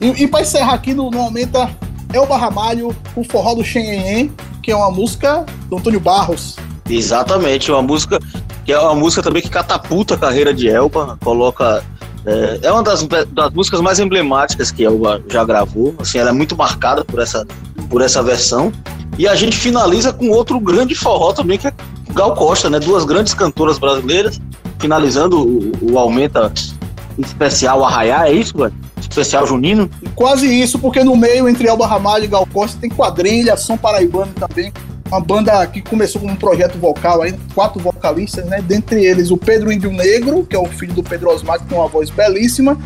E, e pra encerrar aqui no, no Aumenta, é o Barramalho, o Forró do Xenhenhen, que é uma música do Antônio Barros. Exatamente, uma música que é uma música também que catapulta a carreira de Elba, coloca É, é uma das, das músicas mais emblemáticas que Elba já gravou. Assim, ela é muito marcada por essa, por essa versão. E a gente finaliza com outro grande forró também, que é Gal Costa, né? Duas grandes cantoras brasileiras, finalizando o, o Aumenta especial Arraiá, é isso, velho? Especial Junino. Quase isso, porque no meio, entre Elba Ramalho e Gal Costa, tem quadrilha, som paraibano também. Uma banda que começou com um projeto vocal aí, quatro vocalistas, né? Dentre eles o Pedro Índio Negro, que é o filho do Pedro Osmar, que tem uma voz belíssima.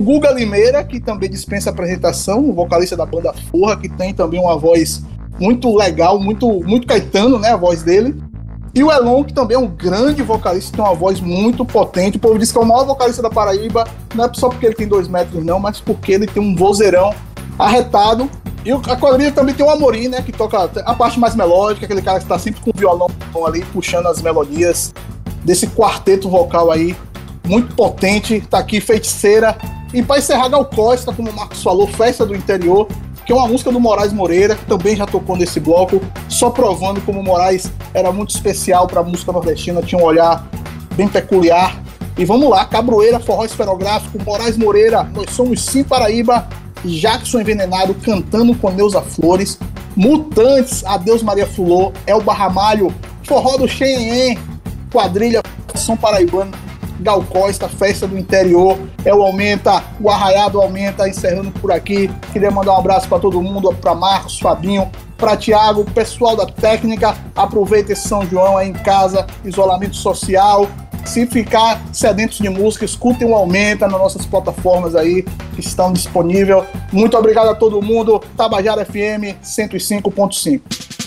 Guga Limeira, que também dispensa apresentação, o vocalista da banda Forra, que tem também uma voz muito legal, muito, muito Caetano, né? A voz dele. E o Elon, que também é um grande vocalista, tem uma voz muito potente. O povo diz que é o maior vocalista da Paraíba, não é só porque ele tem dois metros, não, mas porque ele tem um vozeirão arretado. E a quadrilha também tem o Amorim, né? Que toca a parte mais melódica, aquele cara que está sempre com o violão ali, puxando as melodias desse quarteto vocal aí, muito potente. Tá aqui, feiticeira. E para encerrar, Gal Costa, como o Marcos falou, Festa do Interior, que é uma música do Moraes Moreira, que também já tocou nesse bloco, só provando como o Moraes era muito especial para a música nordestina, tinha um olhar bem peculiar. E vamos lá, Cabroeira, Forró Esferográfico, Moraes Moreira, Nós Somos Sim Paraíba, Jackson Envenenado cantando com Neuza Flores, Mutantes, Adeus Maria Fulô, Elba Ramalho, Forró do Xenhen, Quadrilha, São Paraibano, Gal Costa, Festa do Interior, é o Aumenta, o Arraiado Aumenta, encerrando por aqui. Queria mandar um abraço para todo mundo, para Marcos, Fabinho, para Tiago, pessoal da técnica. Aproveita esse São João aí em casa, isolamento social. Se ficar sedentos de música, escutem o Aumenta nas nossas plataformas aí que estão disponíveis. Muito obrigado a todo mundo. Tabajara FM 105.5.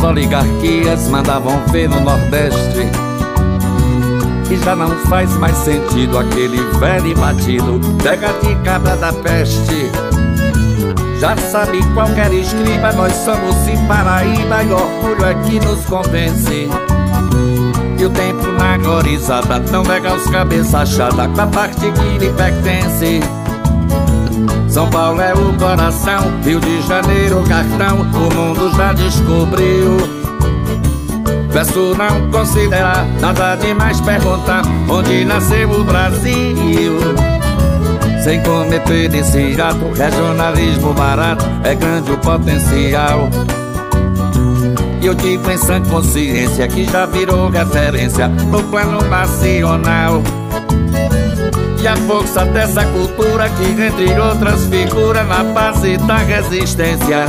as oligarquias mandavam ver no Nordeste. E já não faz mais sentido aquele velho e batido pega de cabra da peste. Já sabe qualquer escriba, nós somos em Paraíba e orgulho é que nos convence. E o tempo na gorizada não nega os cabeça achada com a parte que lhe pertence. São Paulo é o coração, Rio de Janeiro o cartão, o mundo já descobriu. Peço não considerar nada demais perguntar onde nasceu o Brasil. Sem cometer esse ato, regionalismo barato é grande o potencial. E eu digo em sã consciência que já virou referência no plano nacional. E a força dessa cultura que, entre outras figuras, na base da resistência.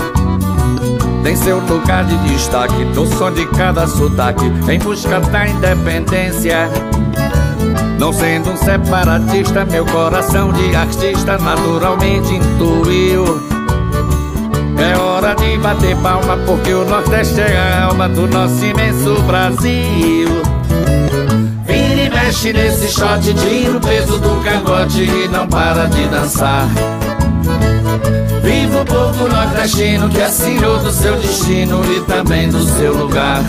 Tem seu lugar de destaque no som de cada sotaque, em busca da independência. Não sendo um separatista, meu coração de artista naturalmente intuiu. É hora de bater palma, porque o Nordeste é a alma do nosso imenso Brasil. Mexe nesse shot, tira o peso do cangote e não para de dançar. Viva o povo nordestino que é senhor do seu destino e também do seu lugar.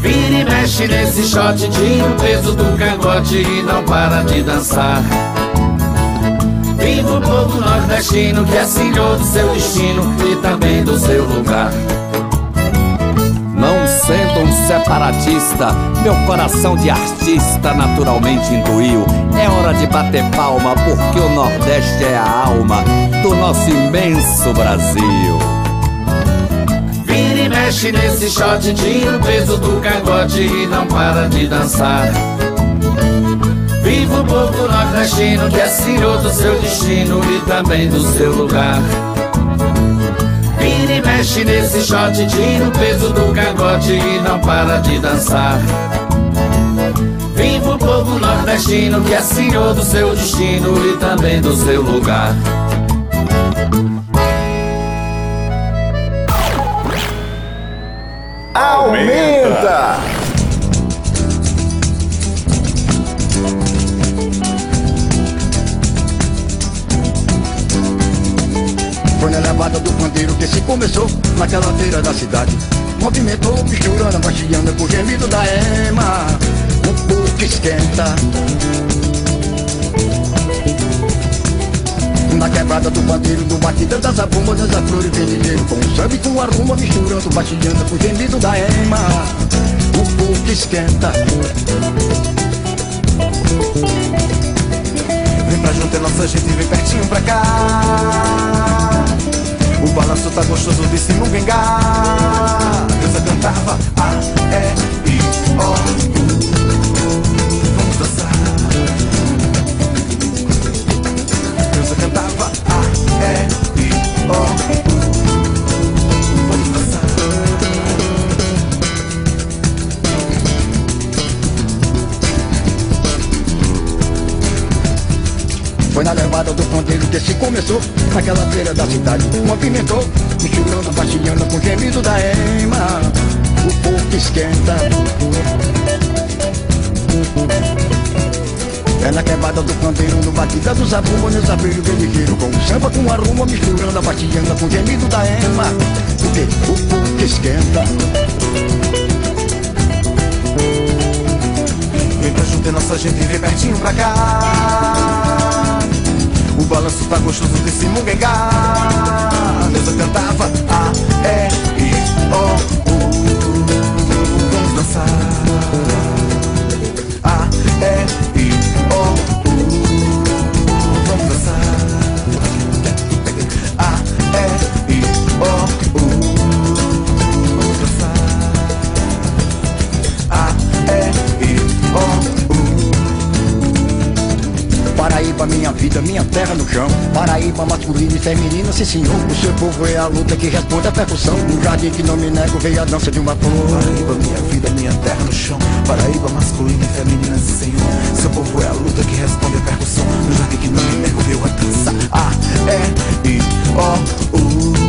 Vira e mexe nesse shot, tira o peso do cangote e não para de dançar. Viva o povo nordestino que é senhor do seu destino e também do seu lugar. Sendo um separatista, meu coração de artista naturalmente intuiu. É hora de bater palma porque o Nordeste é a alma do nosso imenso Brasil. Vira e mexe nesse shot, tira o peso do cangote e não para de dançar. Viva o povo nordestino que é senhor do seu destino e também do seu lugar. Mexe nesse shot, tira o peso do cangote e não para de dançar. Viva o povo nordestino que é senhor do seu destino e também do seu lugar. Do pandeiro que se começou naquela feira da cidade. Movimentou, misturando, baixeando com o gemido da ema. O que esquenta. Na quebrada do pandeiro, do batida das abumas, das flores vendideiro Com o samba com a rumba, misturando, baixeando com o gemido da ema. O que esquenta. Vem pra junto, é nossa gente, vem pertinho pra cá. O balanço tá gostoso de se não vingar. Deusa cantava A, E, I, O. Vamos dançar. Deusa cantava A, E, I, O. Foi na levada do ponteiro que se começou. Naquela feira da cidade Movimentou, misturando, baixeando com o gemido da ema. O povo que esquenta É na quebrada do pandeiro, no batida dos abumbas, nos abelhos guerreiro Com o samba com a rumba, misturando, baixeando com o gemido da ema. Porque o povo que esquenta. Vem pra junto, é nossa gente, vem pertinho pra cá. O balanço tá gostoso desse munguengá. Deusa cantava A, E, I, O, U. e feminino, sim senhor. O seu povo é a luta que responde à percussão. No jardim que não me nego, veio a dança de uma flor. Paraíba, minha vida, minha terra no chão. Paraíba, masculina e feminina, sim senhor. Seu povo é a luta que responde à percussão. No jardim que não me nego, veio a dança A, E, I, O, U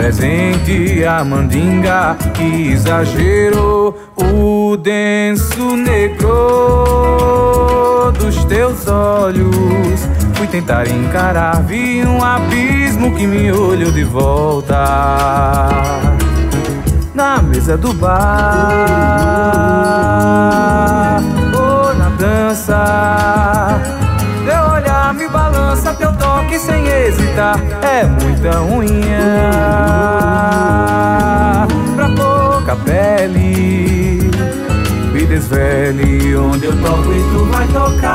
presente a mandinga que exagerou o denso negro dos teus olhos. Fui tentar encarar, vi um abismo que me olhou de volta na mesa do bar ou na dança. Toque sem hesitar é muita unha pra pouca pele. Me desvele onde eu toco e tu vai tocar.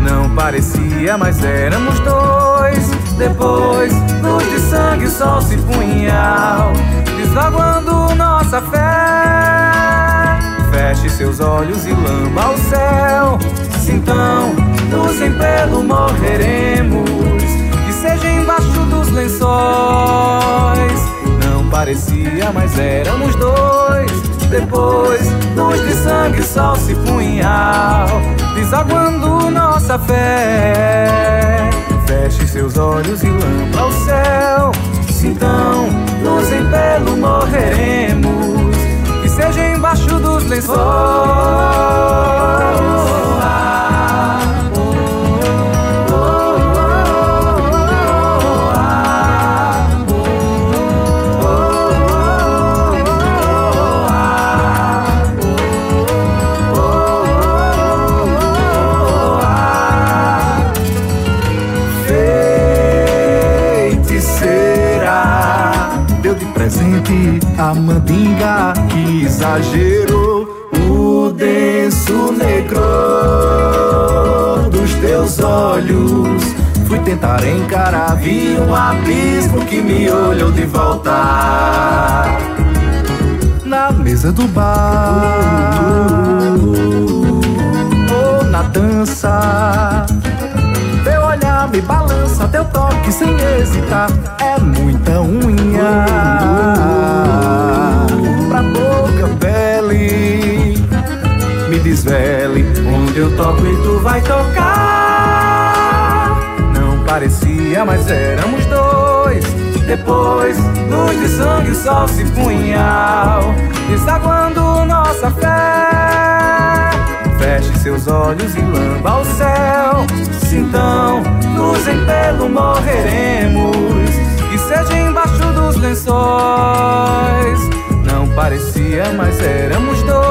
Não parecia, mas éramos dois. Depois, luz de sangue, sol se punhal, desaguando nossa fé. Feche seus olhos e lamba o céu. Se então, luz em pelo morreremos, que seja embaixo dos lençóis. Não parecia, mas éramos dois. Depois, luz de sangue, sol se punhal, desaguando nossa fé. Feche seus olhos e lampa o céu. Se então, luz em pelo morreremos, que seja embaixo dos lençóis. A mandinga que exagerou o denso negro dos teus olhos. Fui tentar encarar, vi um abismo que me olhou de volta na mesa do bar ou na dança. Teu olhar me balança, teu toque sem hesitar é muita unha Desvele onde eu toco e tu vai tocar. Não parecia, mas éramos dois. Depois, luz de sangue, sol se punhal, desaguando nossa fé. Feche seus olhos e lamba o céu. Se então, luz em pelo morreremos, que seja embaixo dos lençóis. Não parecia, mas éramos dois.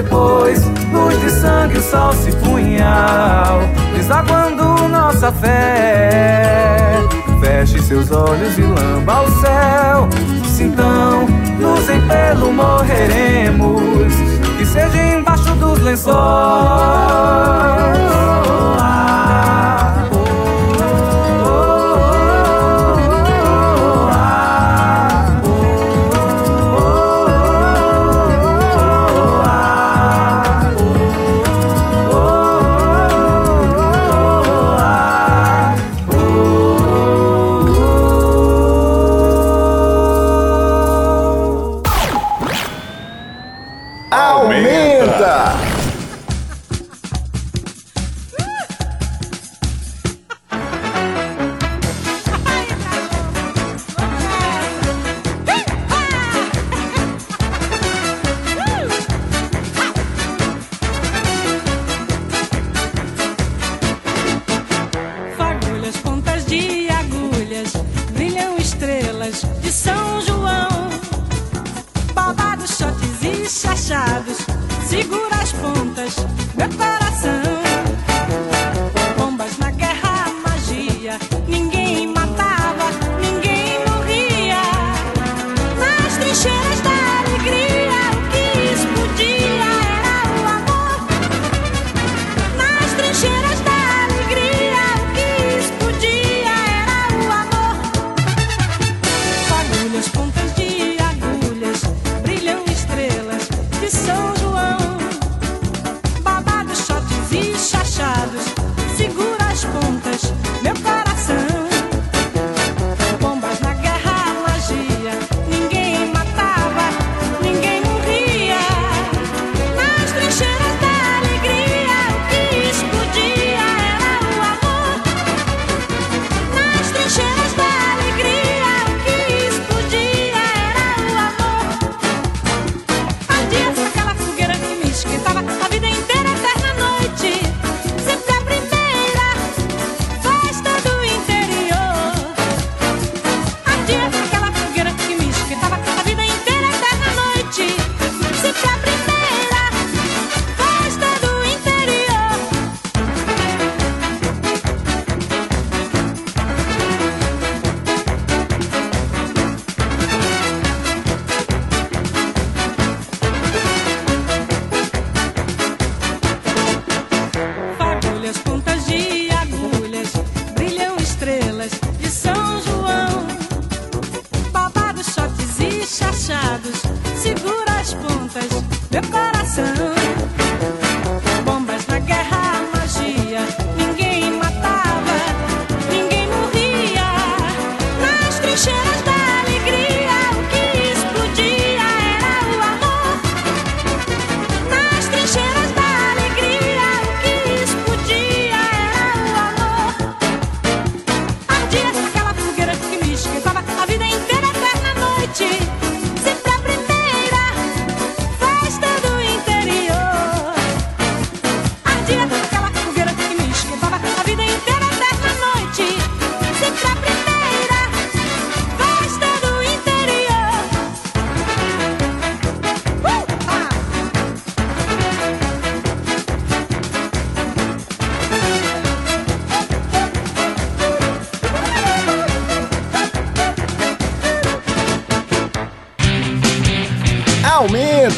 Depois, luz de sangue, o sol se punhal, desaguando nossa fé. Feche seus olhos e lamba o céu. Se então, luz em pelo morreremos, que seja embaixo dos lençóis.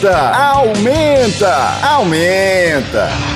Aumenta, aumenta, aumenta.